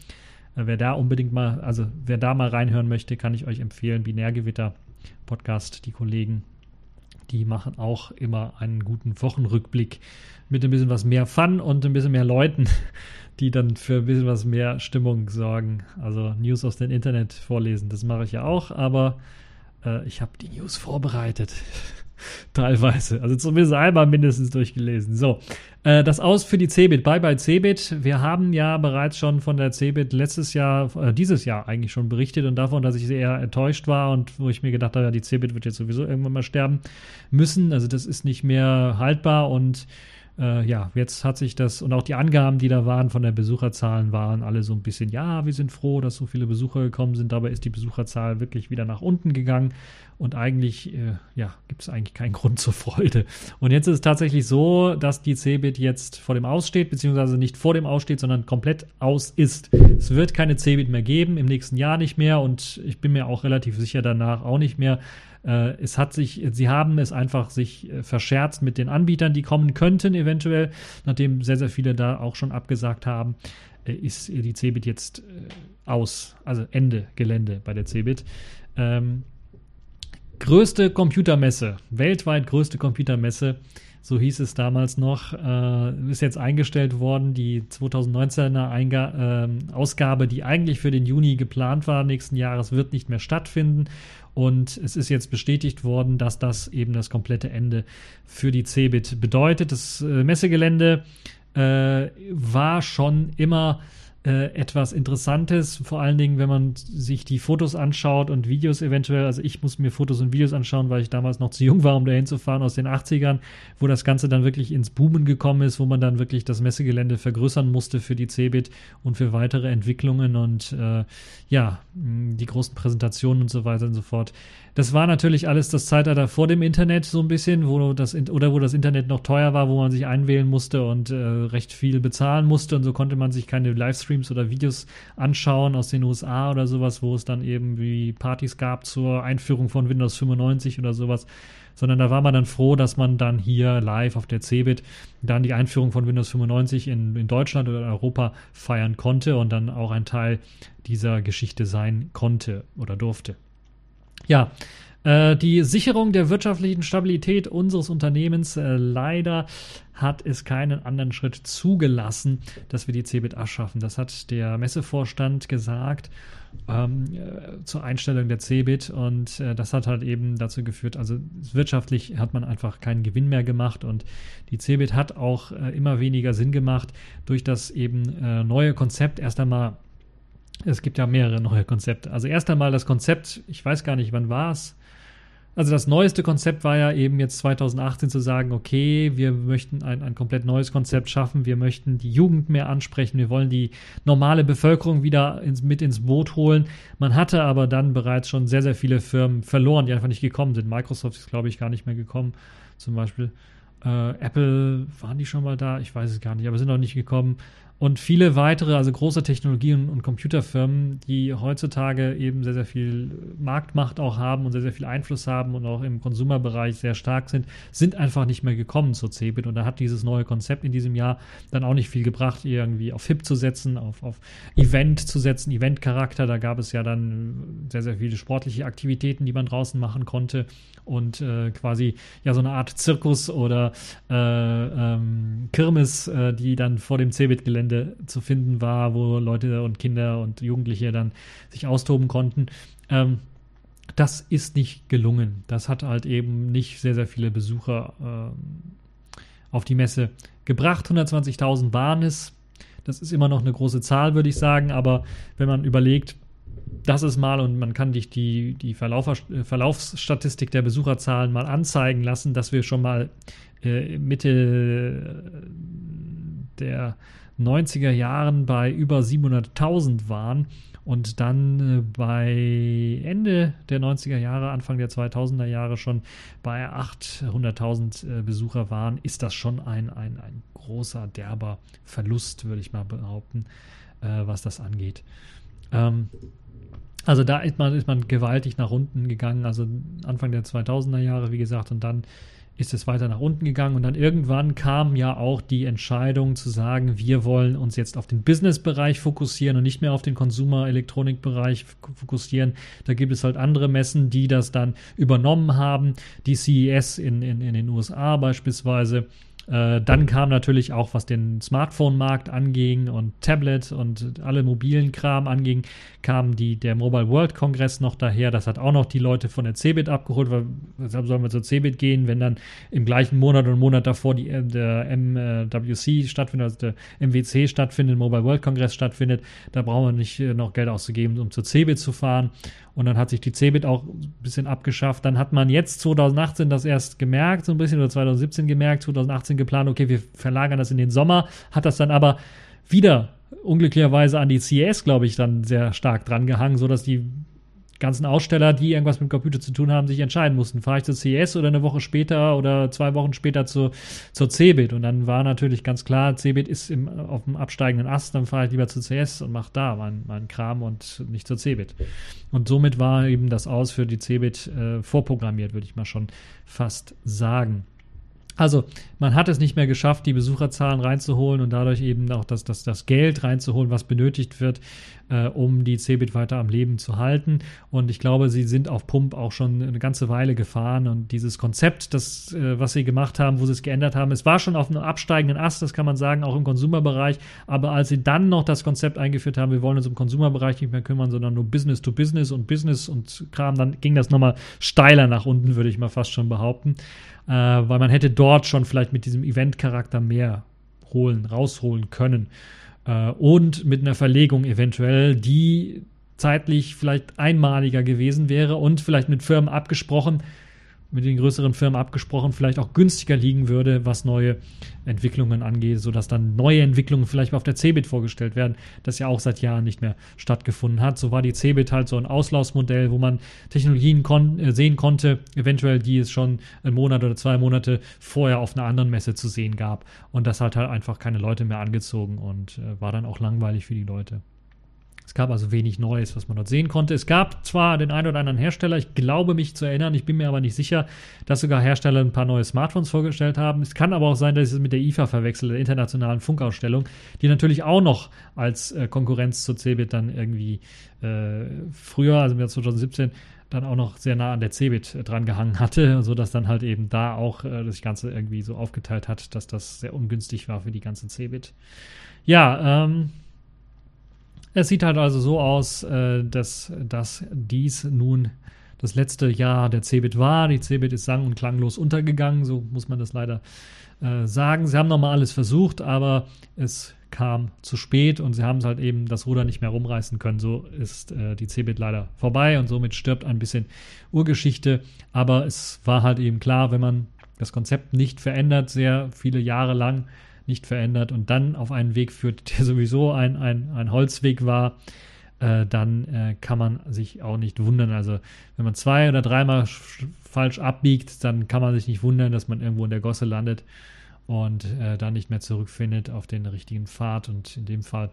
Äh, wer da unbedingt mal, also wer da mal reinhören möchte, kann ich euch empfehlen. Binärgewitter Podcast, die Kollegen die machen auch immer einen guten Wochenrückblick mit ein bisschen was mehr Fun und ein bisschen mehr Leuten, die dann für ein bisschen was mehr Stimmung sorgen. Also News aus dem Internet vorlesen, das mache ich ja auch, aber äh, ich habe die News vorbereitet. Teilweise. Also zumindest einmal mindestens durchgelesen. So, äh, das aus für die Cebit. Bye bye Cebit. Wir haben ja bereits schon von der Cebit letztes Jahr, äh, dieses Jahr eigentlich schon berichtet und davon, dass ich sehr enttäuscht war und wo ich mir gedacht habe, ja, die Cebit wird jetzt sowieso irgendwann mal sterben müssen. Also das ist nicht mehr haltbar und äh, ja, jetzt hat sich das und auch die Angaben, die da waren von der Besucherzahlen, waren alle so ein bisschen, ja, wir sind froh, dass so viele Besucher gekommen sind. Dabei ist die Besucherzahl wirklich wieder nach unten gegangen und eigentlich, äh, ja, gibt es eigentlich keinen Grund zur Freude. Und jetzt ist es tatsächlich so, dass die Cebit jetzt vor dem Aussteht, beziehungsweise nicht vor dem Aussteht, sondern komplett aus ist. Es wird keine Cebit mehr geben, im nächsten Jahr nicht mehr und ich bin mir auch relativ sicher danach auch nicht mehr. Äh, es hat sich, sie haben es einfach sich äh, verscherzt mit den Anbietern, die kommen könnten, eventuell, nachdem sehr, sehr viele da auch schon abgesagt haben, äh, ist die Cebit jetzt äh, aus, also Ende Gelände bei der Cebit. Ähm, größte Computermesse, weltweit größte Computermesse so hieß es damals noch, äh, ist jetzt eingestellt worden. Die 2019er Einga äh, Ausgabe, die eigentlich für den Juni geplant war, nächsten Jahres, wird nicht mehr stattfinden. Und es ist jetzt bestätigt worden, dass das eben das komplette Ende für die Cebit bedeutet. Das äh, Messegelände äh, war schon immer äh, etwas Interessantes, vor allen Dingen, wenn man sich die Fotos anschaut und Videos eventuell. Also ich muss mir Fotos und Videos anschauen, weil ich damals noch zu jung war, um da hinzufahren aus den 80ern, wo das Ganze dann wirklich ins Boomen gekommen ist, wo man dann wirklich das Messegelände vergrößern musste für die Cebit und für weitere Entwicklungen und äh, ja, die großen Präsentationen und so weiter und so fort. Das war natürlich alles das Zeitalter vor dem Internet so ein bisschen, wo das oder wo das Internet noch teuer war, wo man sich einwählen musste und äh, recht viel bezahlen musste und so konnte man sich keine Livestreams oder Videos anschauen aus den USA oder sowas, wo es dann eben wie Partys gab zur Einführung von Windows 95 oder sowas, sondern da war man dann froh, dass man dann hier live auf der CeBIT dann die Einführung von Windows 95 in, in Deutschland oder Europa feiern konnte und dann auch ein Teil dieser Geschichte sein konnte oder durfte. Ja, äh, die Sicherung der wirtschaftlichen Stabilität unseres Unternehmens, äh, leider hat es keinen anderen Schritt zugelassen, dass wir die CeBIT abschaffen. Das hat der Messevorstand gesagt ähm, äh, zur Einstellung der CeBIT und äh, das hat halt eben dazu geführt, also wirtschaftlich hat man einfach keinen Gewinn mehr gemacht und die CeBIT hat auch äh, immer weniger Sinn gemacht durch das eben äh, neue Konzept erst einmal es gibt ja mehrere neue Konzepte. Also erst einmal das Konzept, ich weiß gar nicht, wann war es, also das neueste Konzept war ja eben jetzt 2018 zu sagen, okay, wir möchten ein, ein komplett neues Konzept schaffen, wir möchten die Jugend mehr ansprechen, wir wollen die normale Bevölkerung wieder ins, mit ins Boot holen. Man hatte aber dann bereits schon sehr, sehr viele Firmen verloren, die einfach nicht gekommen sind. Microsoft ist, glaube ich, gar nicht mehr gekommen, zum Beispiel. Äh, Apple, waren die schon mal da? Ich weiß es gar nicht, aber sind noch nicht gekommen und viele weitere, also große Technologien und Computerfirmen, die heutzutage eben sehr, sehr viel Marktmacht auch haben und sehr, sehr viel Einfluss haben und auch im Konsumerbereich sehr stark sind, sind einfach nicht mehr gekommen zur CeBIT. Und da hat dieses neue Konzept in diesem Jahr dann auch nicht viel gebracht, irgendwie auf HIP zu setzen, auf, auf Event zu setzen, Event-Charakter. Da gab es ja dann sehr, sehr viele sportliche Aktivitäten, die man draußen machen konnte und äh, quasi ja so eine Art Zirkus oder äh, ähm, Kirmes, äh, die dann vor dem CeBIT-Gelände zu finden war, wo Leute und Kinder und Jugendliche dann sich austoben konnten. Ähm, das ist nicht gelungen. Das hat halt eben nicht sehr, sehr viele Besucher äh, auf die Messe gebracht. 120.000 waren es. Das ist immer noch eine große Zahl, würde ich sagen. Aber wenn man überlegt, das ist mal, und man kann dich die, die äh, Verlaufsstatistik der Besucherzahlen mal anzeigen lassen, dass wir schon mal äh, Mitte der 90er Jahren bei über 700.000 waren und dann äh, bei Ende der 90er Jahre, Anfang der 2000er Jahre schon bei 800.000 äh, Besucher waren, ist das schon ein, ein, ein großer, derber Verlust, würde ich mal behaupten, äh, was das angeht. Ähm, also da ist man, ist man gewaltig nach unten gegangen, also Anfang der 2000er Jahre, wie gesagt, und dann ist es weiter nach unten gegangen und dann irgendwann kam ja auch die Entscheidung zu sagen, wir wollen uns jetzt auf den Business-Bereich fokussieren und nicht mehr auf den Consumer-Elektronik-Bereich fokussieren. Da gibt es halt andere Messen, die das dann übernommen haben. Die CES in, in, in den USA beispielsweise äh, dann kam natürlich auch, was den Smartphone-Markt anging und Tablet und alle mobilen Kram anging, kam die, der Mobile World Kongress noch daher. Das hat auch noch die Leute von der CeBIT abgeholt, weil weshalb sollen wir zur CeBIT gehen, wenn dann im gleichen Monat und Monat davor die, äh, der MWC stattfindet, also der MWC stattfindet, Mobile World Kongress stattfindet. Da brauchen wir nicht äh, noch Geld auszugeben, um zur CeBIT zu fahren. Und dann hat sich die CeBIT auch ein bisschen abgeschafft. Dann hat man jetzt 2018 das erst gemerkt, so ein bisschen, oder 2017 gemerkt, 2018 geplant, okay, wir verlagern das in den Sommer, hat das dann aber wieder unglücklicherweise an die CES, glaube ich, dann sehr stark dran gehangen, sodass die ganzen Aussteller, die irgendwas mit Computer zu tun haben, sich entscheiden mussten. Fahre ich zur CES oder eine Woche später oder zwei Wochen später zur, zur CeBIT? Und dann war natürlich ganz klar, CeBIT ist im, auf dem absteigenden Ast, dann fahre ich lieber zur CES und mache da meinen mein Kram und nicht zur CeBIT. Und somit war eben das Aus für die CeBIT äh, vorprogrammiert, würde ich mal schon fast sagen. Also man hat es nicht mehr geschafft, die Besucherzahlen reinzuholen und dadurch eben auch das, das, das Geld reinzuholen, was benötigt wird, äh, um die Cebit weiter am Leben zu halten. Und ich glaube, sie sind auf Pump auch schon eine ganze Weile gefahren. Und dieses Konzept, das, äh, was sie gemacht haben, wo sie es geändert haben, es war schon auf einem absteigenden Ast, das kann man sagen, auch im Konsumerbereich. Aber als sie dann noch das Konzept eingeführt haben, wir wollen uns im Konsumerbereich nicht mehr kümmern, sondern nur Business to Business und Business und Kram, dann ging das nochmal steiler nach unten, würde ich mal fast schon behaupten äh, weil man hätte dort schon vielleicht mit diesem Event-Charakter mehr holen, rausholen können. Äh, und mit einer Verlegung eventuell, die zeitlich vielleicht einmaliger gewesen wäre und vielleicht mit Firmen abgesprochen, mit den größeren Firmen abgesprochen, vielleicht auch günstiger liegen würde, was neue Entwicklungen angeht, sodass dann neue Entwicklungen vielleicht auf der Cebit vorgestellt werden, das ja auch seit Jahren nicht mehr stattgefunden hat. So war die Cebit halt so ein Auslaufsmodell, wo man Technologien kon äh, sehen konnte, eventuell die es schon einen Monat oder zwei Monate vorher auf einer anderen Messe zu sehen gab. Und das hat halt einfach keine Leute mehr angezogen und äh, war dann auch langweilig für die Leute. Es gab also wenig Neues, was man dort sehen konnte. Es gab zwar den einen oder anderen Hersteller, ich glaube mich zu erinnern, ich bin mir aber nicht sicher, dass sogar Hersteller ein paar neue Smartphones vorgestellt haben. Es kann aber auch sein, dass ich es mit der IFA verwechsel, der internationalen Funkausstellung, die natürlich auch noch als äh, Konkurrenz zur CeBIT dann irgendwie äh, früher, also im Jahr 2017, dann auch noch sehr nah an der Cebit äh, dran gehangen hatte, sodass dann halt eben da auch äh, das Ganze irgendwie so aufgeteilt hat, dass das sehr ungünstig war für die ganze Cebit. Ja, ähm, es sieht halt also so aus, äh, dass, dass dies nun das letzte Jahr der Cebit war. Die Cebit ist sang- und klanglos untergegangen, so muss man das leider äh, sagen. Sie haben nochmal alles versucht, aber es kam zu spät und sie haben es halt eben das Ruder nicht mehr rumreißen können. So ist äh, die Cebit leider vorbei und somit stirbt ein bisschen Urgeschichte. Aber es war halt eben klar, wenn man das Konzept nicht verändert, sehr viele Jahre lang, nicht verändert und dann auf einen Weg führt, der sowieso ein, ein, ein Holzweg war, äh, dann äh, kann man sich auch nicht wundern. Also wenn man zwei oder dreimal falsch abbiegt, dann kann man sich nicht wundern, dass man irgendwo in der Gosse landet und äh, dann nicht mehr zurückfindet auf den richtigen Pfad. Und in dem Fall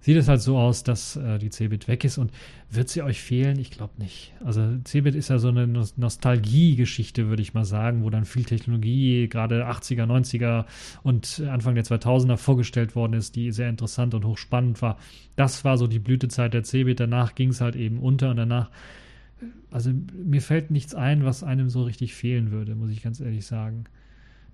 sieht es halt so aus, dass äh, die Cebit weg ist. Und wird sie euch fehlen? Ich glaube nicht. Also Cebit ist ja so eine Nostalgie-Geschichte, würde ich mal sagen, wo dann viel Technologie, gerade 80er, 90er und Anfang der 2000er vorgestellt worden ist, die sehr interessant und hochspannend war. Das war so die Blütezeit der Cebit. Danach ging es halt eben unter und danach also mir fällt nichts ein, was einem so richtig fehlen würde, muss ich ganz ehrlich sagen.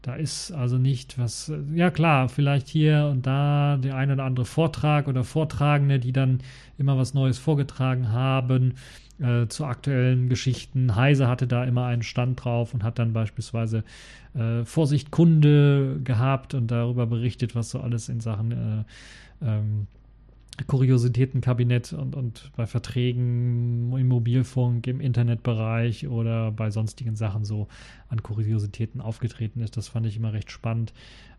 Da ist also nicht was, ja klar, vielleicht hier und da der ein oder andere Vortrag oder Vortragende, die dann immer was Neues vorgetragen haben äh, zu aktuellen Geschichten. Heise hatte da immer einen Stand drauf und hat dann beispielsweise äh, Vorsicht Kunde gehabt und darüber berichtet, was so alles in Sachen äh, ähm, Kuriositätenkabinett und, und bei Verträgen im Mobilfunk, im Internetbereich oder bei sonstigen Sachen so an Kuriositäten aufgetreten ist. Das fand ich immer recht spannend.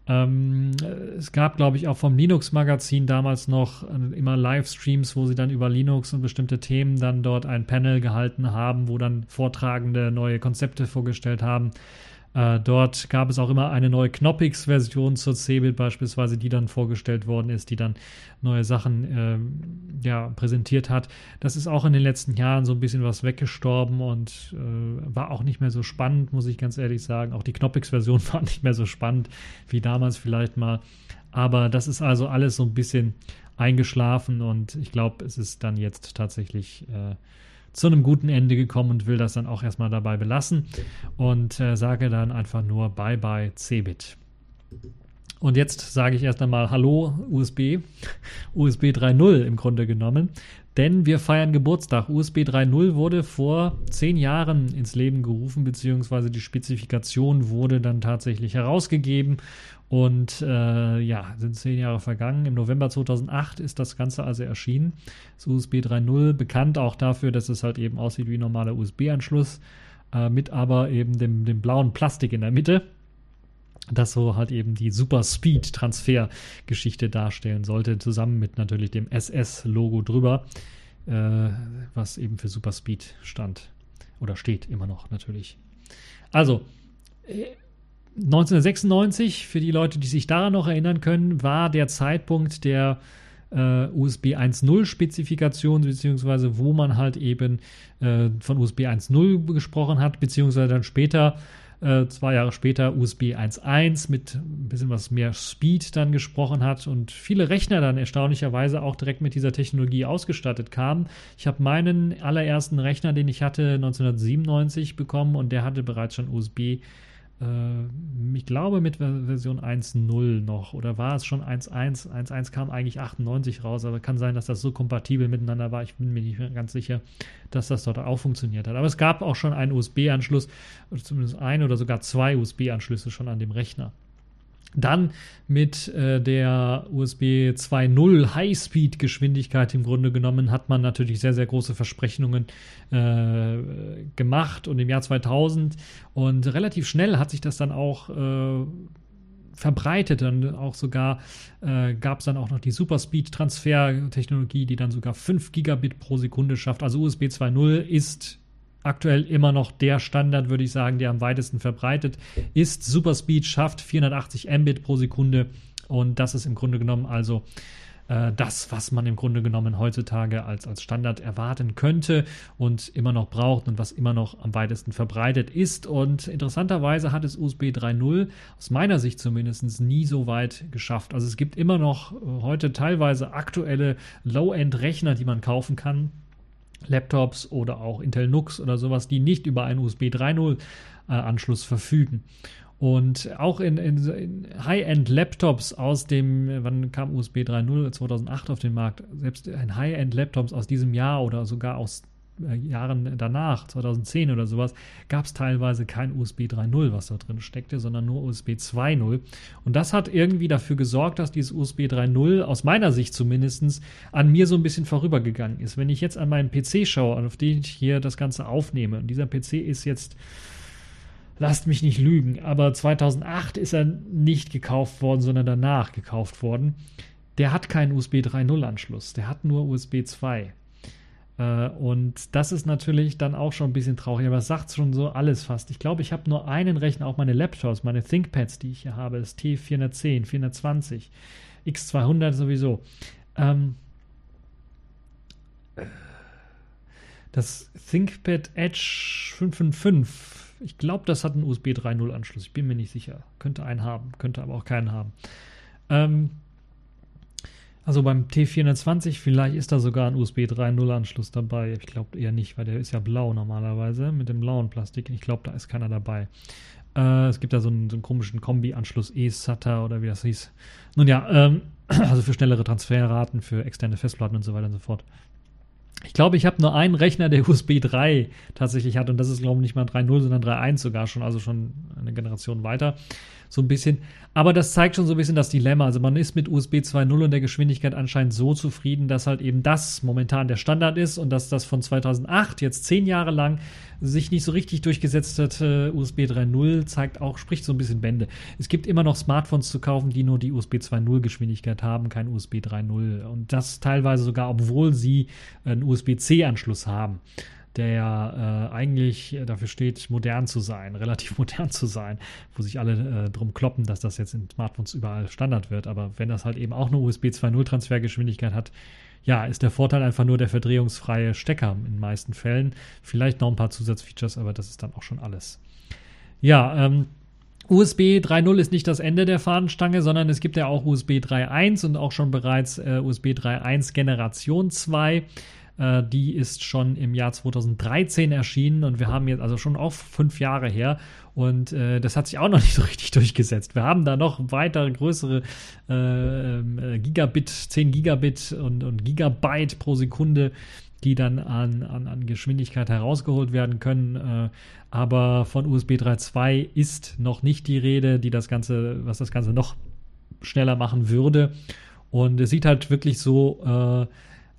Ähm, es gab, glaube ich, auch vom Linux-Magazin damals noch äh, immer Livestreams, wo sie dann über Linux und bestimmte Themen dann dort ein Panel gehalten haben, wo dann Vortragende neue Konzepte vorgestellt haben. Äh, dort gab es auch immer eine neue Knoppix-Version zur Cebit beispielsweise, die dann vorgestellt worden ist, die dann neue Sachen äh, ja, präsentiert hat. Das ist auch in den letzten Jahren so ein bisschen was weggestorben und äh, war auch nicht mehr so spannend, muss ich ganz ehrlich sagen. Auch die Knoppix-Version war nicht mehr so spannend wie damals vielleicht mal. Aber das ist also alles so ein bisschen eingeschlafen und ich glaube, es ist dann jetzt tatsächlich äh, zu einem guten Ende gekommen und will das dann auch erstmal dabei belassen und äh, sage dann einfach nur Bye bye Cebit. Und jetzt sage ich erst einmal Hallo USB, USB 3.0 im Grunde genommen, denn wir feiern Geburtstag. USB 3.0 wurde vor zehn Jahren ins Leben gerufen, beziehungsweise die Spezifikation wurde dann tatsächlich herausgegeben und äh, ja, sind zehn Jahre vergangen. Im November 2008 ist das Ganze also erschienen. Das USB 3.0, bekannt auch dafür, dass es halt eben aussieht wie ein normaler USB-Anschluss, äh, mit aber eben dem, dem blauen Plastik in der Mitte. Das so halt eben die Super Speed Transfer Geschichte darstellen sollte, zusammen mit natürlich dem SS-Logo drüber, äh, was eben für Super Speed stand. Oder steht immer noch natürlich. Also, äh, 1996, für die Leute, die sich daran noch erinnern können, war der Zeitpunkt der äh, USB 1.0 Spezifikation, beziehungsweise wo man halt eben äh, von USB 1.0 gesprochen hat, beziehungsweise dann später, äh, zwei Jahre später, USB 1.1 mit ein bisschen was mehr Speed dann gesprochen hat und viele Rechner dann erstaunlicherweise auch direkt mit dieser Technologie ausgestattet kamen. Ich habe meinen allerersten Rechner, den ich hatte, 1997 bekommen und der hatte bereits schon USB äh, ich glaube mit Version 1.0 noch oder war es schon 1.1? 1.1 kam eigentlich 98 raus, aber kann sein, dass das so kompatibel miteinander war. Ich bin mir nicht ganz sicher, dass das dort auch funktioniert hat. Aber es gab auch schon einen USB-Anschluss, zumindest ein oder sogar zwei USB-Anschlüsse schon an dem Rechner. Dann mit äh, der USB 2.0 High-Speed-Geschwindigkeit im Grunde genommen hat man natürlich sehr, sehr große Versprechungen äh, gemacht und im Jahr 2000 und relativ schnell hat sich das dann auch äh, verbreitet und auch sogar äh, gab es dann auch noch die Superspeed-Transfer-Technologie, die dann sogar 5 Gigabit pro Sekunde schafft. Also USB 2.0 ist aktuell immer noch der Standard, würde ich sagen, der am weitesten verbreitet ist. Superspeed schafft 480 Mbit pro Sekunde und das ist im Grunde genommen also äh, das, was man im Grunde genommen heutzutage als, als Standard erwarten könnte und immer noch braucht und was immer noch am weitesten verbreitet ist. Und interessanterweise hat es USB 3.0 aus meiner Sicht zumindest nie so weit geschafft. Also es gibt immer noch äh, heute teilweise aktuelle Low-End-Rechner, die man kaufen kann Laptops oder auch Intel NUCs oder sowas, die nicht über einen USB 3.0 äh, Anschluss verfügen. Und auch in, in, in High-End-Laptops aus dem, wann kam USB 3.0? 2008 auf den Markt. Selbst in High-End-Laptops aus diesem Jahr oder sogar aus Jahren danach, 2010 oder sowas, gab es teilweise kein USB 3.0, was da drin steckte, sondern nur USB 2.0. Und das hat irgendwie dafür gesorgt, dass dieses USB 3.0 aus meiner Sicht zumindest an mir so ein bisschen vorübergegangen ist. Wenn ich jetzt an meinen PC schaue, auf den ich hier das Ganze aufnehme, und dieser PC ist jetzt lasst mich nicht lügen, aber 2008 ist er nicht gekauft worden, sondern danach gekauft worden. Der hat keinen USB 3.0 Anschluss, der hat nur USB 2. Äh, und das ist natürlich dann auch schon ein bisschen traurig, aber es sagt schon so alles fast. Ich glaube, ich habe nur einen Rechner, auch meine Laptops, meine ThinkPads, die ich hier habe, das T410, 420, X200 sowieso. Ähm, das ThinkPad Edge 555, ich glaube, das hat einen USB 3.0 Anschluss. Ich bin mir nicht sicher. Könnte einen haben, könnte aber auch keinen haben. Ähm, also beim T420 vielleicht ist da sogar ein USB 3.0 Anschluss dabei. Ich glaube eher nicht, weil der ist ja blau normalerweise mit dem blauen Plastik. Ich glaube, da ist keiner dabei. Äh, es gibt da so einen, so einen komischen Kombi-Anschluss eSATA oder wie das hieß. Nun ja, ähm, also für schnellere Transferraten, für externe Festplatten und so weiter und so fort. Ich glaube, ich habe nur einen Rechner, der USB 3 tatsächlich hat und das ist, glaube ich, nicht mal 3.0, sondern 3.1 sogar schon, also schon eine Generation weiter so ein bisschen. Aber das zeigt schon so ein bisschen das Dilemma. Also man ist mit USB 2.0 und der Geschwindigkeit anscheinend so zufrieden, dass halt eben das momentan der Standard ist und dass das von 2008 jetzt zehn Jahre lang sich nicht so richtig durchgesetzt hat. Uh, USB 3.0 zeigt auch, spricht so ein bisschen Bände. Es gibt immer noch Smartphones zu kaufen, die nur die USB 2.0 Geschwindigkeit haben, kein USB 3.0 und das teilweise sogar, obwohl sie einen USB-C-Anschluss haben der ja äh, eigentlich dafür steht, modern zu sein, relativ modern zu sein, wo sich alle äh, drum kloppen, dass das jetzt in Smartphones überall Standard wird. Aber wenn das halt eben auch eine USB 2.0 Transfergeschwindigkeit hat, ja, ist der Vorteil einfach nur der verdrehungsfreie Stecker in den meisten Fällen. Vielleicht noch ein paar Zusatzfeatures, aber das ist dann auch schon alles. Ja, ähm, USB 3.0 ist nicht das Ende der Fahnenstange, sondern es gibt ja auch USB 3.1 und auch schon bereits äh, USB 3.1 Generation 2. Äh, die ist schon im Jahr 2013 erschienen und wir haben jetzt also schon auch fünf Jahre her und äh, das hat sich auch noch nicht so richtig durchgesetzt. Wir haben da noch weitere größere äh, ähm, äh, Gigabit, 10 Gigabit und, und Gigabyte pro Sekunde die dann an, an, an Geschwindigkeit herausgeholt werden können. Äh, aber von USB 3.2 ist noch nicht die Rede, die das Ganze, was das Ganze noch schneller machen würde. Und es sieht halt wirklich so äh,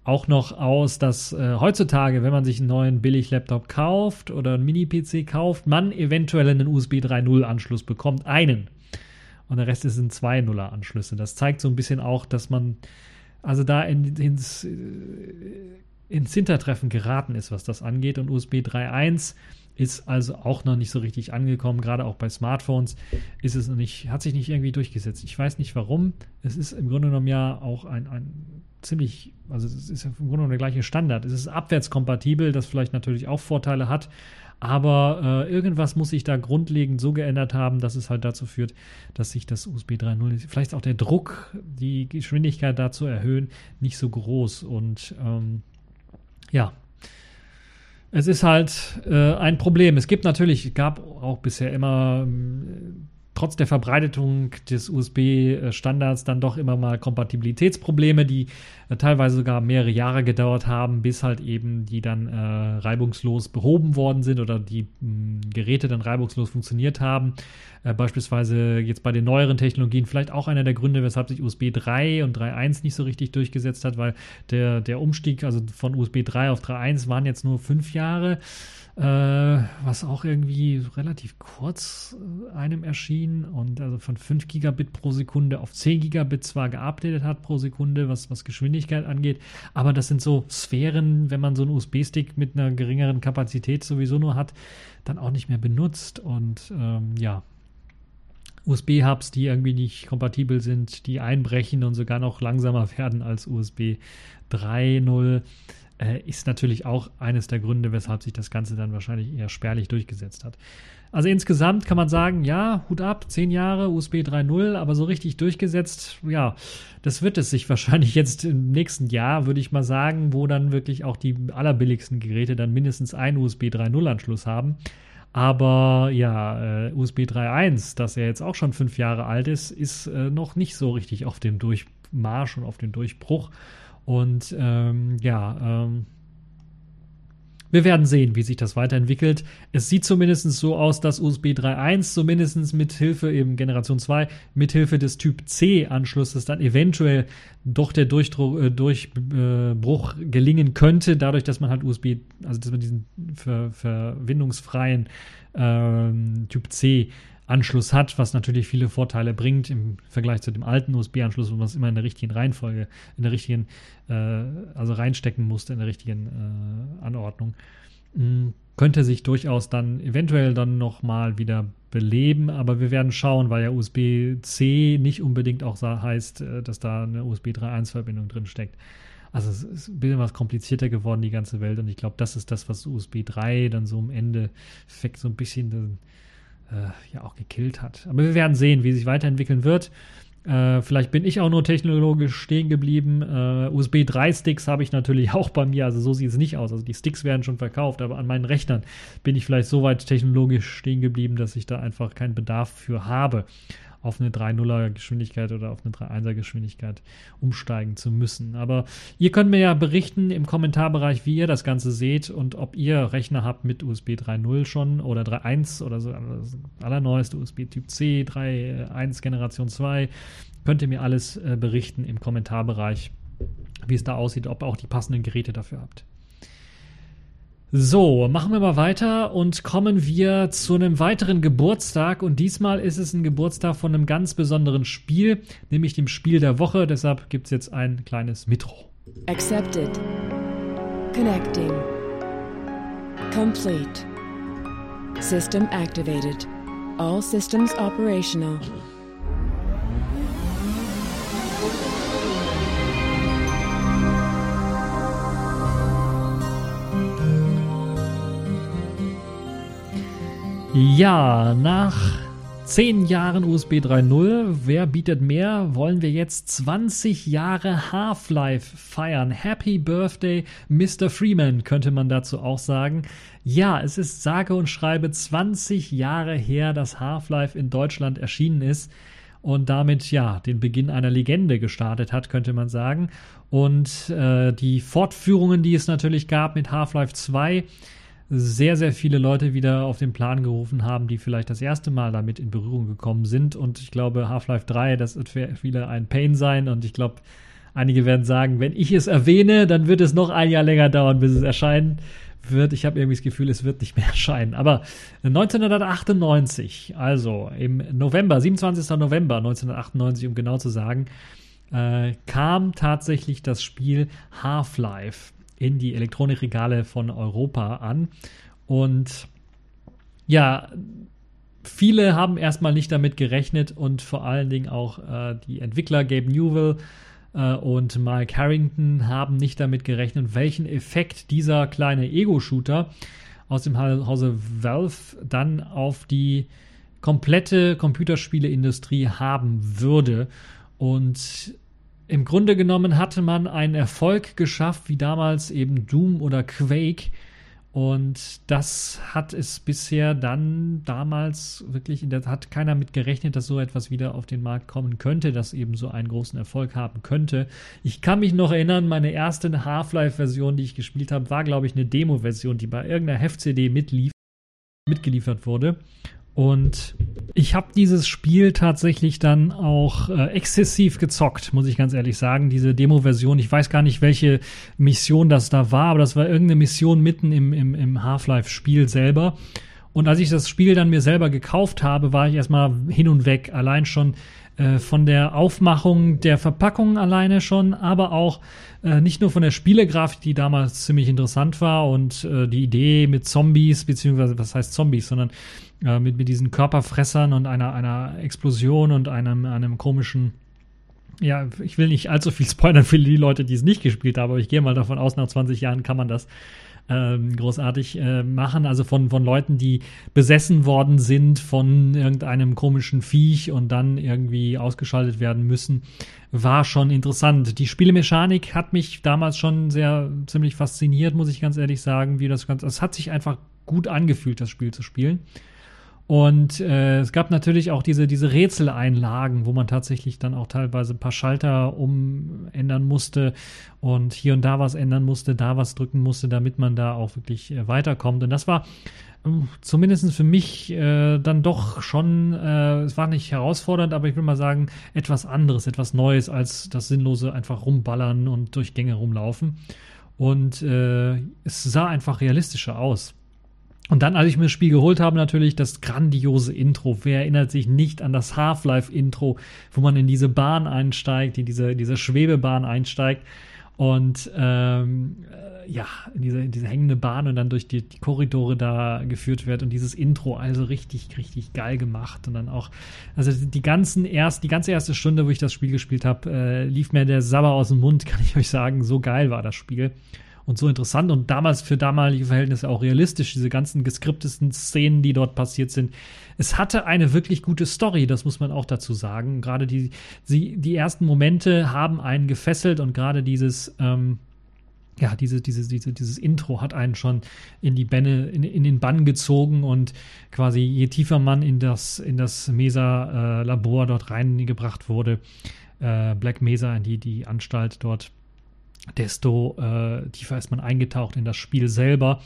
auch noch aus, dass äh, heutzutage, wenn man sich einen neuen Billig-Laptop kauft oder einen Mini-PC kauft, man eventuell einen USB 3.0-Anschluss bekommt. Einen. Und der Rest ist in 2.0er-Anschlüsse. Das zeigt so ein bisschen auch, dass man also da in, ins, äh, ins Hintertreffen geraten ist, was das angeht. Und USB 3.1 ist also auch noch nicht so richtig angekommen. Gerade auch bei Smartphones ist es noch nicht, hat sich nicht irgendwie durchgesetzt. Ich weiß nicht warum. Es ist im Grunde genommen ja auch ein, ein ziemlich, also es ist ja im Grunde der gleiche Standard. Es ist abwärtskompatibel, das vielleicht natürlich auch Vorteile hat, aber äh, irgendwas muss sich da grundlegend so geändert haben, dass es halt dazu führt, dass sich das USB 3.0, vielleicht auch der Druck, die Geschwindigkeit da zu erhöhen, nicht so groß und ähm, ja, es ist halt äh, ein Problem. Es gibt natürlich, gab auch bisher immer trotz der Verbreitung des USB-Standards dann doch immer mal Kompatibilitätsprobleme, die äh, teilweise sogar mehrere Jahre gedauert haben, bis halt eben die dann äh, reibungslos behoben worden sind oder die mh, Geräte dann reibungslos funktioniert haben. Äh, beispielsweise jetzt bei den neueren Technologien vielleicht auch einer der Gründe, weshalb sich USB 3 und 3.1 nicht so richtig durchgesetzt hat, weil der, der Umstieg also von USB 3 auf 3.1 waren jetzt nur fünf Jahre äh, was auch irgendwie relativ kurz äh, einem erschien und also von 5 Gigabit pro Sekunde auf 10 Gigabit zwar geupdatet hat pro Sekunde, was, was Geschwindigkeit angeht, aber das sind so Sphären, wenn man so einen USB-Stick mit einer geringeren Kapazität sowieso nur hat, dann auch nicht mehr benutzt und ähm, ja, USB-Hubs, die irgendwie nicht kompatibel sind, die einbrechen und sogar noch langsamer werden als USB 3.0 äh, ist natürlich auch eines der Gründe, weshalb sich das Ganze dann wahrscheinlich eher spärlich durchgesetzt hat. Also insgesamt kann man sagen, ja, Hut ab, 10 Jahre USB 3.0, aber so richtig durchgesetzt, ja, das wird es sich wahrscheinlich jetzt im nächsten Jahr, würde ich mal sagen, wo dann wirklich auch die allerbilligsten Geräte dann mindestens einen USB 3.0 Anschluss haben. Aber ja, äh, USB 3.1, das ja jetzt auch schon fünf Jahre alt ist, ist äh, noch nicht so richtig auf dem Durchmarsch und auf dem Durchbruch. Und ähm, ja, ähm, wir werden sehen, wie sich das weiterentwickelt. Es sieht zumindest so aus, dass USB 3.1 zumindest mit Hilfe eben Generation 2, mit Hilfe des Typ C Anschlusses dann eventuell doch der Durchdruck, äh, Durchbruch gelingen könnte, dadurch, dass man halt USB, also dass man diesen ver, verbindungsfreien äh, Typ C Anschluss hat, was natürlich viele Vorteile bringt im Vergleich zu dem alten USB-Anschluss, wo man es immer in der richtigen Reihenfolge, in der richtigen, äh, also reinstecken musste, in der richtigen äh, Anordnung. Mhm. Könnte sich durchaus dann eventuell dann nochmal wieder beleben, aber wir werden schauen, weil ja USB-C nicht unbedingt auch heißt, äh, dass da eine USB 3.1-Verbindung drin steckt. Also es ist ein bisschen was komplizierter geworden, die ganze Welt. Und ich glaube, das ist das, was USB 3 dann so im Endeffekt so ein bisschen äh, ja auch gekillt hat. Aber wir werden sehen, wie sich weiterentwickeln wird. Äh, vielleicht bin ich auch nur technologisch stehen geblieben. Äh, USB 3 Sticks habe ich natürlich auch bei mir, also so sieht es nicht aus. Also die Sticks werden schon verkauft, aber an meinen Rechnern bin ich vielleicht so weit technologisch stehen geblieben, dass ich da einfach keinen Bedarf für habe auf eine 3.0er Geschwindigkeit oder auf eine 3.1er Geschwindigkeit umsteigen zu müssen. Aber ihr könnt mir ja berichten im Kommentarbereich, wie ihr das Ganze seht und ob ihr Rechner habt mit USB 3.0 schon oder 3.1 oder so das allerneueste USB Typ C, 3.1 Generation 2. Könnt ihr mir alles äh, berichten im Kommentarbereich, wie es da aussieht, ob ihr auch die passenden Geräte dafür habt. So, machen wir mal weiter und kommen wir zu einem weiteren Geburtstag. Und diesmal ist es ein Geburtstag von einem ganz besonderen Spiel, nämlich dem Spiel der Woche. Deshalb gibt es jetzt ein kleines Mitro. Accepted. Connecting. Complete. System activated. All systems operational. Ja, nach 10 Jahren USB 3.0, wer bietet mehr? Wollen wir jetzt 20 Jahre Half-Life feiern? Happy Birthday, Mr. Freeman, könnte man dazu auch sagen. Ja, es ist sage und schreibe 20 Jahre her, dass Half-Life in Deutschland erschienen ist und damit ja den Beginn einer Legende gestartet hat, könnte man sagen. Und äh, die Fortführungen, die es natürlich gab mit Half-Life 2, sehr, sehr viele Leute wieder auf den Plan gerufen haben, die vielleicht das erste Mal damit in Berührung gekommen sind. Und ich glaube, Half-Life 3, das wird für viele ein Pain sein. Und ich glaube, einige werden sagen, wenn ich es erwähne, dann wird es noch ein Jahr länger dauern, bis es erscheinen wird. Ich habe irgendwie das Gefühl, es wird nicht mehr erscheinen. Aber 1998, also im November, 27. November 1998, um genau zu sagen, äh, kam tatsächlich das Spiel Half-Life in die Elektronikregale von Europa an. Und ja, viele haben erstmal nicht damit gerechnet und vor allen Dingen auch äh, die Entwickler Gabe Newell äh, und Mike Harrington haben nicht damit gerechnet, welchen Effekt dieser kleine Ego-Shooter aus dem Hause Valve dann auf die komplette Computerspieleindustrie haben würde. Und im Grunde genommen hatte man einen Erfolg geschafft, wie damals eben Doom oder Quake. Und das hat es bisher dann damals wirklich, in der, hat keiner mit gerechnet, dass so etwas wieder auf den Markt kommen könnte, das eben so einen großen Erfolg haben könnte. Ich kann mich noch erinnern, meine erste Half-Life-Version, die ich gespielt habe, war, glaube ich, eine Demo-Version, die bei irgendeiner Heft-CD mitlief, mitgeliefert wurde. Und ich habe dieses Spiel tatsächlich dann auch äh, exzessiv gezockt, muss ich ganz ehrlich sagen. Diese Demo-Version, ich weiß gar nicht, welche Mission das da war, aber das war irgendeine Mission mitten im, im, im Half-Life-Spiel selber. Und als ich das Spiel dann mir selber gekauft habe, war ich erstmal hin und weg. Allein schon äh, von der Aufmachung der Verpackung alleine schon, aber auch äh, nicht nur von der Spielegrafik, die damals ziemlich interessant war und äh, die Idee mit Zombies, beziehungsweise was heißt Zombies, sondern äh, mit, mit diesen Körperfressern und einer, einer Explosion und einem, einem komischen ja, ich will nicht allzu viel spoilern für die Leute, die es nicht gespielt haben, aber ich gehe mal davon aus, nach 20 Jahren kann man das ähm, großartig äh, machen. Also von, von Leuten, die besessen worden sind von irgendeinem komischen Viech und dann irgendwie ausgeschaltet werden müssen, war schon interessant. Die Spielemechanik hat mich damals schon sehr ziemlich fasziniert, muss ich ganz ehrlich sagen, wie das Ganze. Es hat sich einfach gut angefühlt, das Spiel zu spielen. Und äh, es gab natürlich auch diese, diese Rätseleinlagen, wo man tatsächlich dann auch teilweise ein paar Schalter umändern musste und hier und da was ändern musste, da was drücken musste, damit man da auch wirklich äh, weiterkommt. Und das war äh, zumindest für mich äh, dann doch schon, äh, es war nicht herausfordernd, aber ich will mal sagen, etwas anderes, etwas Neues als das sinnlose einfach rumballern und durch Gänge rumlaufen. Und äh, es sah einfach realistischer aus. Und dann, als ich mir das Spiel geholt habe, natürlich das grandiose Intro. Wer erinnert sich nicht an das Half-Life-Intro, wo man in diese Bahn einsteigt, in diese, diese Schwebebahn einsteigt und ähm, äh, ja, in diese, diese hängende Bahn und dann durch die, die, Korridore da geführt wird und dieses Intro, also richtig, richtig geil gemacht. Und dann auch, also die ganzen erst, die ganze erste Stunde, wo ich das Spiel gespielt habe, äh, lief mir der Sabber aus dem Mund, kann ich euch sagen. So geil war das Spiel und so interessant und damals für damalige Verhältnisse auch realistisch, diese ganzen geskriptesten Szenen, die dort passiert sind. Es hatte eine wirklich gute Story, das muss man auch dazu sagen. Gerade die, die, die ersten Momente haben einen gefesselt und gerade dieses, ähm, ja, diese, diese, diese, dieses Intro hat einen schon in die Bänne, in, in den Bann gezogen und quasi je tiefer man in das, in das Mesa-Labor äh, dort reingebracht wurde, äh, Black Mesa, in die, die Anstalt dort, desto äh, tiefer ist man eingetaucht in das Spiel selber.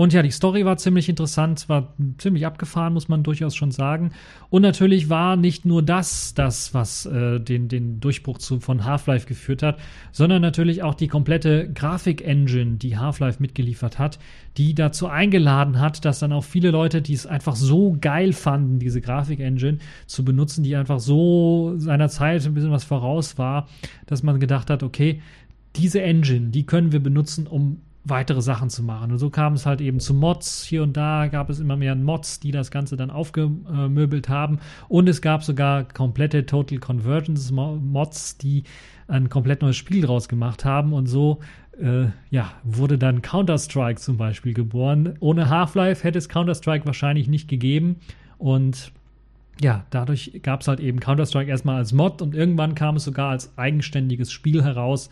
Und ja, die Story war ziemlich interessant, war ziemlich abgefahren, muss man durchaus schon sagen. Und natürlich war nicht nur das, das, was äh, den, den Durchbruch zu, von Half-Life geführt hat, sondern natürlich auch die komplette Grafik-Engine, die Half-Life mitgeliefert hat, die dazu eingeladen hat, dass dann auch viele Leute, die es einfach so geil fanden, diese Grafik-Engine zu benutzen, die einfach so seiner Zeit ein bisschen was voraus war, dass man gedacht hat, okay, diese Engine, die können wir benutzen, um weitere Sachen zu machen. Und so kam es halt eben zu Mods. Hier und da gab es immer mehr Mods, die das Ganze dann aufgemöbelt haben. Und es gab sogar komplette Total Convergence Mods, die ein komplett neues Spiel draus gemacht haben. Und so äh, ja, wurde dann Counter-Strike zum Beispiel geboren. Ohne Half-Life hätte es Counter-Strike wahrscheinlich nicht gegeben. Und ja, dadurch gab es halt eben Counter-Strike erstmal als Mod und irgendwann kam es sogar als eigenständiges Spiel heraus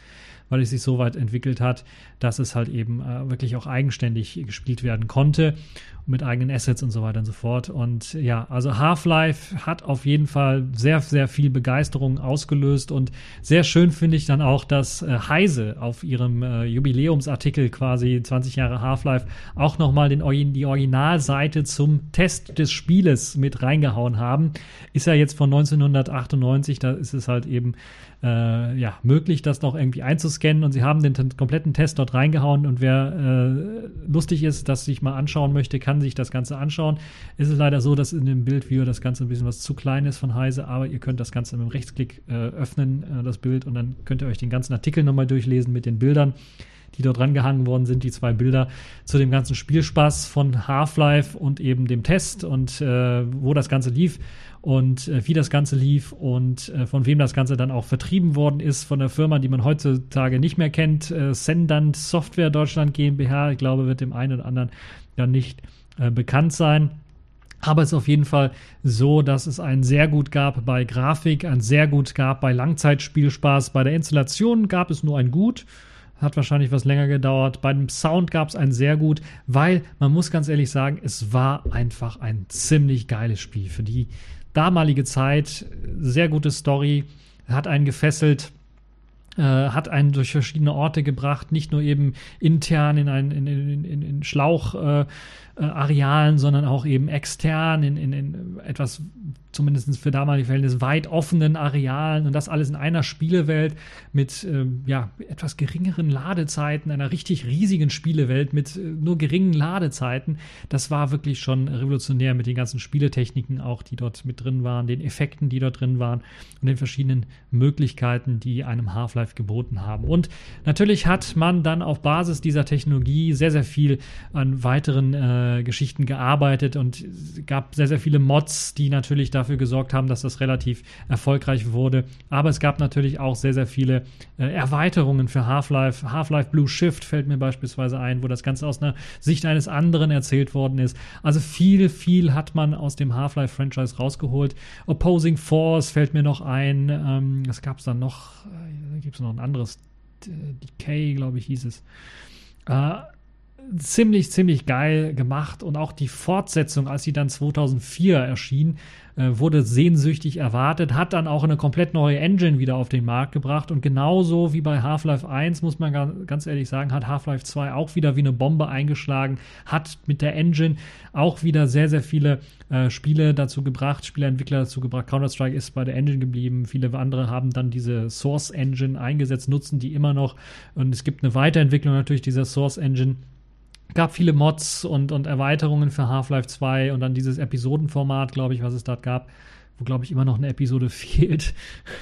weil es sich so weit entwickelt hat, dass es halt eben äh, wirklich auch eigenständig gespielt werden konnte mit eigenen Assets und so weiter und so fort. Und ja, also Half-Life hat auf jeden Fall sehr, sehr viel Begeisterung ausgelöst und sehr schön finde ich dann auch, dass äh, Heise auf ihrem äh, Jubiläumsartikel quasi 20 Jahre Half-Life auch nochmal die Originalseite zum Test des Spieles mit reingehauen haben. Ist ja jetzt von 1998, da ist es halt eben äh, ja, möglich, das noch irgendwie einzuscannen. Und sie haben den kompletten Test dort reingehauen. Und wer äh, lustig ist, das sich mal anschauen möchte, kann sich das Ganze anschauen. Es ist leider so, dass in dem Bildviewer das Ganze ein bisschen was zu klein ist von Heise, aber ihr könnt das Ganze mit dem Rechtsklick äh, öffnen, äh, das Bild, und dann könnt ihr euch den ganzen Artikel nochmal durchlesen mit den Bildern die dort rangehangen worden sind, die zwei Bilder zu dem ganzen Spielspaß von Half-Life und eben dem Test und äh, wo das Ganze lief und äh, wie das Ganze lief und äh, von wem das Ganze dann auch vertrieben worden ist, von der Firma, die man heutzutage nicht mehr kennt, äh, Sendant Software Deutschland GmbH. Ich glaube, wird dem einen oder anderen ja nicht äh, bekannt sein. Aber es ist auf jeden Fall so, dass es einen sehr gut gab bei Grafik, ein sehr gut gab bei Langzeitspielspaß. Bei der Installation gab es nur ein Gut. Hat wahrscheinlich was länger gedauert. Bei dem Sound gab es einen sehr gut, weil man muss ganz ehrlich sagen, es war einfach ein ziemlich geiles Spiel. Für die damalige Zeit, sehr gute Story, hat einen gefesselt äh, hat einen durch verschiedene Orte gebracht, nicht nur eben intern in, ein, in, in, in, in Schlaucharealen, äh, sondern auch eben extern in, in, in etwas zumindest für damalige Verhältnisse, weit offenen Arealen und das alles in einer Spielewelt mit äh, ja, etwas geringeren Ladezeiten, einer richtig riesigen Spielewelt mit äh, nur geringen Ladezeiten. Das war wirklich schon revolutionär mit den ganzen Spieletechniken auch, die dort mit drin waren, den Effekten, die dort drin waren und den verschiedenen Möglichkeiten, die einem Half-Life geboten haben. Und natürlich hat man dann auf Basis dieser Technologie sehr, sehr viel an weiteren äh, Geschichten gearbeitet und es gab sehr, sehr viele Mods, die natürlich dafür gesorgt haben, dass das relativ erfolgreich wurde. Aber es gab natürlich auch sehr, sehr viele äh, Erweiterungen für Half-Life. Half-Life Blue Shift fällt mir beispielsweise ein, wo das Ganze aus einer Sicht eines anderen erzählt worden ist. Also viel, viel hat man aus dem Half-Life-Franchise rausgeholt. Opposing Force fällt mir noch ein. Ähm, was gab es dann noch? Äh, Gibt es noch ein anderes? Decay, glaube ich, hieß es. Äh, ziemlich, ziemlich geil gemacht und auch die Fortsetzung, als sie dann 2004 erschien, äh, wurde sehnsüchtig erwartet, hat dann auch eine komplett neue Engine wieder auf den Markt gebracht und genauso wie bei Half-Life 1, muss man ganz ehrlich sagen, hat Half-Life 2 auch wieder wie eine Bombe eingeschlagen, hat mit der Engine auch wieder sehr, sehr viele äh, Spiele dazu gebracht, Spieleentwickler dazu gebracht. Counter-Strike ist bei der Engine geblieben, viele andere haben dann diese Source Engine eingesetzt, nutzen die immer noch. Und es gibt eine Weiterentwicklung natürlich dieser Source Engine gab viele Mods und, und Erweiterungen für Half-Life 2 und dann dieses Episodenformat, glaube ich, was es dort gab, wo, glaube ich, immer noch eine Episode fehlt.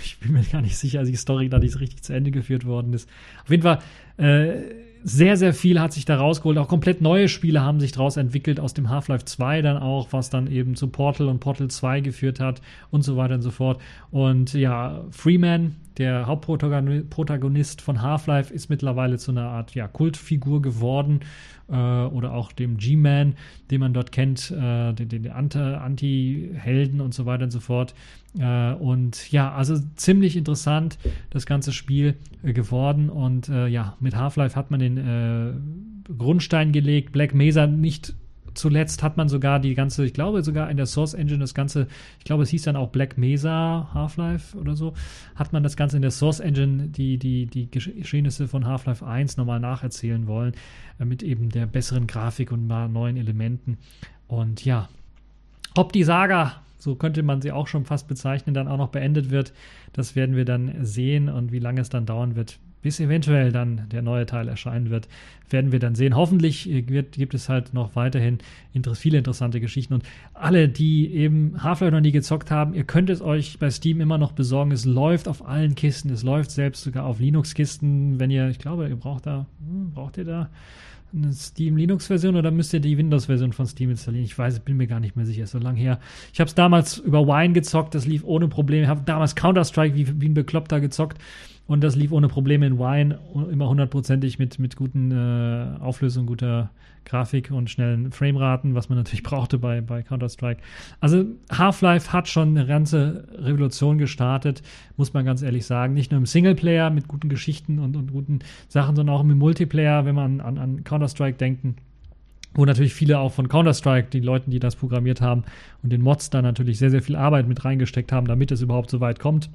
Ich bin mir gar nicht sicher, als die Story da nicht richtig zu Ende geführt worden ist. Auf jeden Fall, äh, sehr, sehr viel hat sich da rausgeholt. Auch komplett neue Spiele haben sich daraus entwickelt, aus dem Half-Life 2 dann auch, was dann eben zu Portal und Portal 2 geführt hat und so weiter und so fort. Und ja, Freeman, der Hauptprotagonist von Half-Life, ist mittlerweile zu einer Art ja, Kultfigur geworden äh, oder auch dem G-Man, den man dort kennt, äh, den, den Anti-Helden und so weiter und so fort. Äh, und ja, also ziemlich interessant das ganze Spiel äh, geworden. Und äh, ja, mit Half-Life hat man den Grundstein gelegt. Black Mesa nicht zuletzt hat man sogar die ganze, ich glaube sogar in der Source Engine das ganze, ich glaube es hieß dann auch Black Mesa Half-Life oder so, hat man das Ganze in der Source Engine die, die, die Geschehnisse von Half-Life 1 nochmal nacherzählen wollen, äh, mit eben der besseren Grafik und mal neuen Elementen. Und ja, ob die Saga so könnte man sie auch schon fast bezeichnen, dann auch noch beendet wird. Das werden wir dann sehen und wie lange es dann dauern wird, bis eventuell dann der neue Teil erscheinen wird, werden wir dann sehen. Hoffentlich äh, wird, gibt es halt noch weiterhin inter viele interessante Geschichten und alle, die eben Half-Life noch nie gezockt haben, ihr könnt es euch bei Steam immer noch besorgen. Es läuft auf allen Kisten, es läuft selbst sogar auf Linux-Kisten. Wenn ihr, ich glaube, ihr braucht da, hm, braucht ihr da eine Steam Linux-Version oder müsst ihr die Windows-Version von Steam installieren? Ich weiß, bin mir gar nicht mehr sicher, ist so lange her. Ich habe es damals über Wine gezockt, das lief ohne Probleme. Ich habe damals Counter-Strike wie, wie ein Bekloppter gezockt und das lief ohne Probleme in Wine, immer hundertprozentig mit, mit guten äh, Auflösungen, guter Grafik und schnellen Frameraten, was man natürlich brauchte bei, bei Counter-Strike. Also Half-Life hat schon eine ganze Revolution gestartet, muss man ganz ehrlich sagen. Nicht nur im Singleplayer mit guten Geschichten und, und guten Sachen, sondern auch im Multiplayer, wenn man an, an Counter-Strike denken wo natürlich viele auch von Counter-Strike, die Leuten, die das programmiert haben und den Mods da natürlich sehr, sehr viel Arbeit mit reingesteckt haben, damit es überhaupt so weit kommt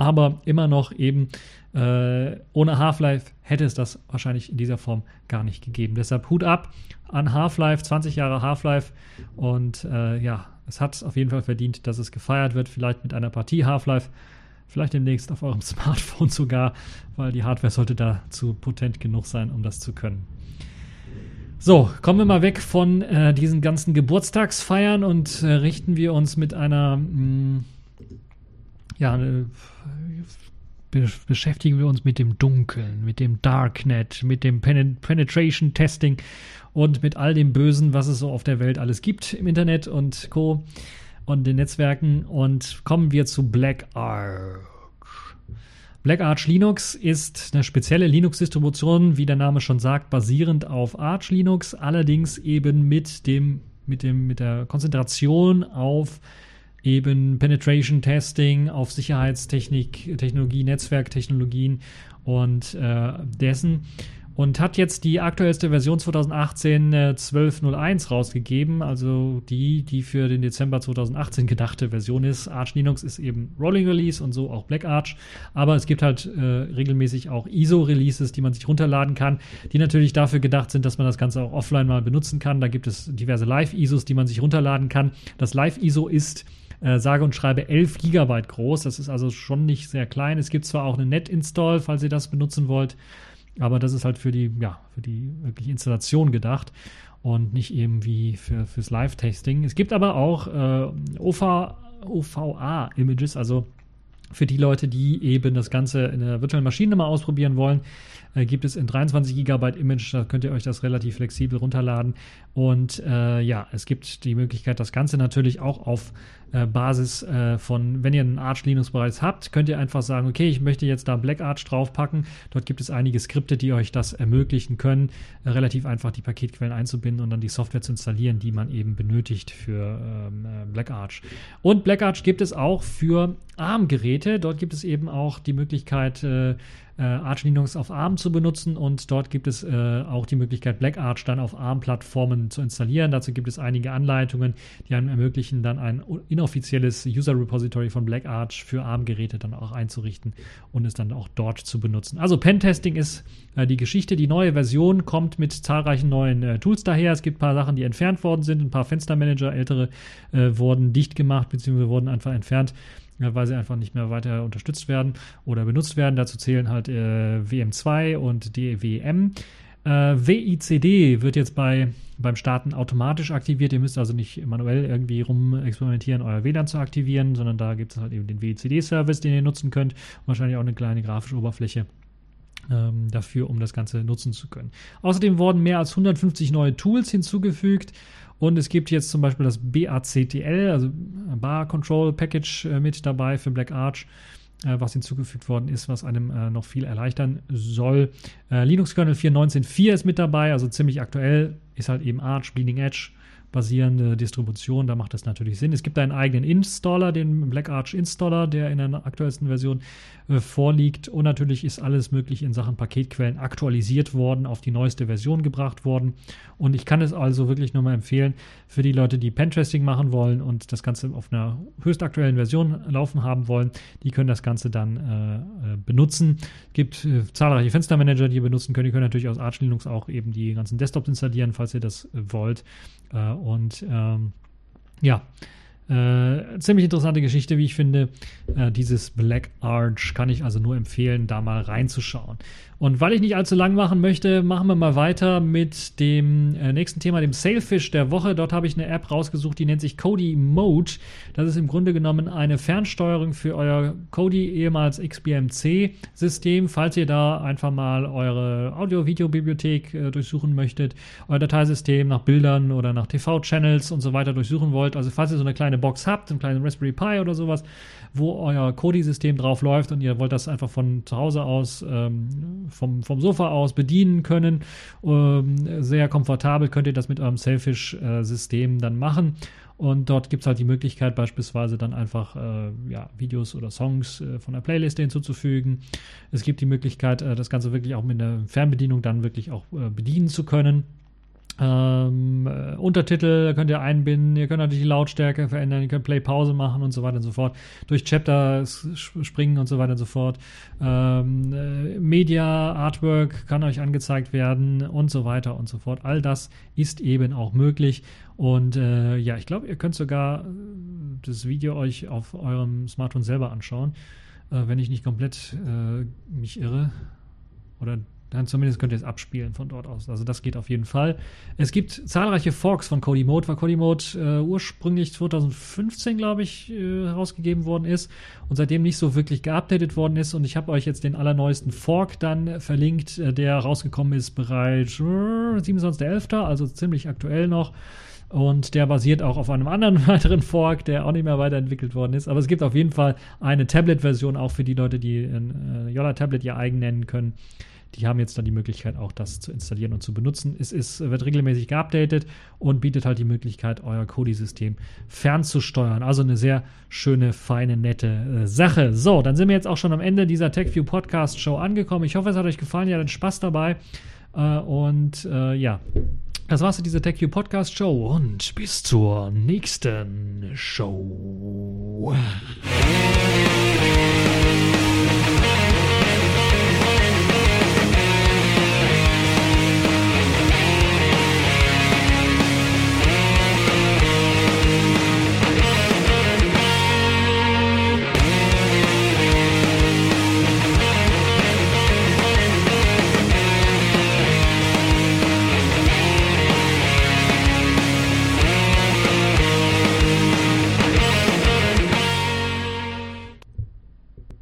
aber immer noch eben äh, ohne Half-Life hätte es das wahrscheinlich in dieser Form gar nicht gegeben. Deshalb Hut ab an Half-Life, 20 Jahre Half-Life und äh, ja, es hat auf jeden Fall verdient, dass es gefeiert wird, vielleicht mit einer Partie Half-Life, vielleicht demnächst auf eurem Smartphone sogar, weil die Hardware sollte dazu potent genug sein, um das zu können. So, kommen wir mal weg von äh, diesen ganzen Geburtstagsfeiern und äh, richten wir uns mit einer mh, mm, ja, äh, beschäftigen wir uns mit dem Dunkeln, mit dem Darknet, mit dem Penetration Testing und mit all dem Bösen, was es so auf der Welt alles gibt im Internet und Co. und den Netzwerken. Und kommen wir zu Black Arch. Black Arch Linux ist eine spezielle Linux-Distribution, wie der Name schon sagt, basierend auf Arch Linux, allerdings eben mit dem, mit dem, mit der Konzentration auf eben Penetration Testing auf Sicherheitstechnik, Technologie, Netzwerktechnologien und äh, dessen und hat jetzt die aktuellste Version 2018 äh, 12.01 rausgegeben, also die, die für den Dezember 2018 gedachte Version ist. Arch Linux ist eben Rolling Release und so auch Black Arch, aber es gibt halt äh, regelmäßig auch ISO-Releases, die man sich runterladen kann, die natürlich dafür gedacht sind, dass man das Ganze auch offline mal benutzen kann. Da gibt es diverse Live-ISOs, die man sich runterladen kann. Das Live-ISO ist äh, sage und schreibe 11 GB groß. Das ist also schon nicht sehr klein. Es gibt zwar auch eine Net-Install, falls ihr das benutzen wollt. Aber das ist halt für die, ja, für die wirklich Installation gedacht und nicht eben wie für, fürs Live-Testing. Es gibt aber auch äh, OVA-Images, also für die Leute, die eben das Ganze in der virtuellen Maschine mal ausprobieren wollen, äh, gibt es in 23 GB Image, da könnt ihr euch das relativ flexibel runterladen. Und äh, ja, es gibt die Möglichkeit, das Ganze natürlich auch auf äh, Basis äh, von, wenn ihr einen Arch Linux bereits habt, könnt ihr einfach sagen, okay, ich möchte jetzt da Black Arch draufpacken. Dort gibt es einige Skripte, die euch das ermöglichen können, äh, relativ einfach die Paketquellen einzubinden und dann die Software zu installieren, die man eben benötigt für ähm, äh, Black Arch. Und Black Arch gibt es auch für ARM-Geräte. Dort gibt es eben auch die Möglichkeit, äh, Arch Linux auf ARM zu benutzen und dort gibt es äh, auch die Möglichkeit, Black Arch dann auf ARM-Plattformen zu installieren. Dazu gibt es einige Anleitungen, die einem ermöglichen, dann ein inoffizielles User Repository von Black Arch für ARM-Geräte dann auch einzurichten und es dann auch dort zu benutzen. Also Pentesting ist äh, die Geschichte. Die neue Version kommt mit zahlreichen neuen äh, Tools daher. Es gibt ein paar Sachen, die entfernt worden sind, ein paar Fenstermanager, ältere äh, wurden dicht gemacht bzw. wurden einfach entfernt weil sie einfach nicht mehr weiter unterstützt werden oder benutzt werden. Dazu zählen halt äh, WM2 und DWM. Äh, WICD wird jetzt bei, beim Starten automatisch aktiviert. Ihr müsst also nicht manuell irgendwie rum experimentieren, euer WLAN zu aktivieren, sondern da gibt es halt eben den WICD-Service, den ihr nutzen könnt. wahrscheinlich auch eine kleine grafische Oberfläche ähm, dafür, um das Ganze nutzen zu können. Außerdem wurden mehr als 150 neue Tools hinzugefügt und es gibt jetzt zum Beispiel das BACTL, also Bar Control Package äh, mit dabei für Black Arch, äh, was hinzugefügt worden ist, was einem äh, noch viel erleichtern soll. Linux Kernel 4.19.4 ist mit dabei, also ziemlich aktuell, ist halt eben Arch, Bleeding Edge basierende Distribution, da macht das natürlich Sinn. Es gibt einen eigenen Installer, den Black Arch Installer, der in der aktuellsten Version äh, vorliegt. Und natürlich ist alles möglich in Sachen Paketquellen aktualisiert worden, auf die neueste Version gebracht worden. Und ich kann es also wirklich nur mal empfehlen für die Leute, die Pentesting machen wollen und das Ganze auf einer höchst aktuellen Version laufen haben wollen. Die können das Ganze dann äh, äh benutzen. Es gibt äh, zahlreiche Fenstermanager, die ihr benutzen könnt. Ihr könnt natürlich aus Arch Linux auch eben die ganzen Desktops installieren, falls ihr das äh, wollt. Und ähm, ja, äh, ziemlich interessante Geschichte, wie ich finde. Äh, dieses Black Arch kann ich also nur empfehlen, da mal reinzuschauen. Und weil ich nicht allzu lang machen möchte, machen wir mal weiter mit dem äh, nächsten Thema, dem Sailfish der Woche. Dort habe ich eine App rausgesucht, die nennt sich Kodi Mode. Das ist im Grunde genommen eine Fernsteuerung für euer Kodi, ehemals XBMC-System. Falls ihr da einfach mal eure Audio-Video-Bibliothek äh, durchsuchen möchtet, euer Dateisystem nach Bildern oder nach TV-Channels und so weiter durchsuchen wollt. Also falls ihr so eine kleine Box habt, einen kleinen Raspberry Pi oder sowas, wo euer Kodi-System drauf läuft und ihr wollt das einfach von zu Hause aus, ähm, vom, vom Sofa aus bedienen können. Ähm, sehr komfortabel könnt ihr das mit eurem Selfish-System dann machen. Und dort gibt es halt die Möglichkeit, beispielsweise dann einfach äh, ja, Videos oder Songs äh, von der Playliste hinzuzufügen. Es gibt die Möglichkeit, äh, das Ganze wirklich auch mit einer Fernbedienung dann wirklich auch äh, bedienen zu können. Ähm, äh, Untertitel könnt ihr einbinden, ihr könnt natürlich die Lautstärke verändern, ihr könnt Play-Pause machen und so weiter und so fort. Durch Chapter springen und so weiter und so fort. Ähm, äh, Media, Artwork kann euch angezeigt werden und so weiter und so fort. All das ist eben auch möglich. Und äh, ja, ich glaube, ihr könnt sogar das Video euch auf eurem Smartphone selber anschauen, äh, wenn ich nicht komplett äh, mich irre. Oder dann zumindest könnt ihr es abspielen von dort aus. Also das geht auf jeden Fall. Es gibt zahlreiche Forks von Cody Mode, weil Cody Mode äh, ursprünglich 2015, glaube ich, äh, herausgegeben worden ist und seitdem nicht so wirklich geupdatet worden ist. Und ich habe euch jetzt den allerneuesten Fork dann verlinkt, äh, der rausgekommen ist bereits äh, 27.11., also ziemlich aktuell noch. Und der basiert auch auf einem anderen weiteren Fork, der auch nicht mehr weiterentwickelt worden ist. Aber es gibt auf jeden Fall eine Tablet-Version auch für die Leute, die ein äh, Yola Tablet ihr eigen nennen können die haben jetzt dann die Möglichkeit, auch das zu installieren und zu benutzen. Es ist, wird regelmäßig geupdatet und bietet halt die Möglichkeit, euer Kodi-System fernzusteuern. Also eine sehr schöne, feine, nette äh, Sache. So, dann sind wir jetzt auch schon am Ende dieser TechView Podcast Show angekommen. Ich hoffe, es hat euch gefallen. Ihr hattet Spaß dabei. Äh, und äh, ja, das war's für diese TechView Podcast Show und bis zur nächsten Show.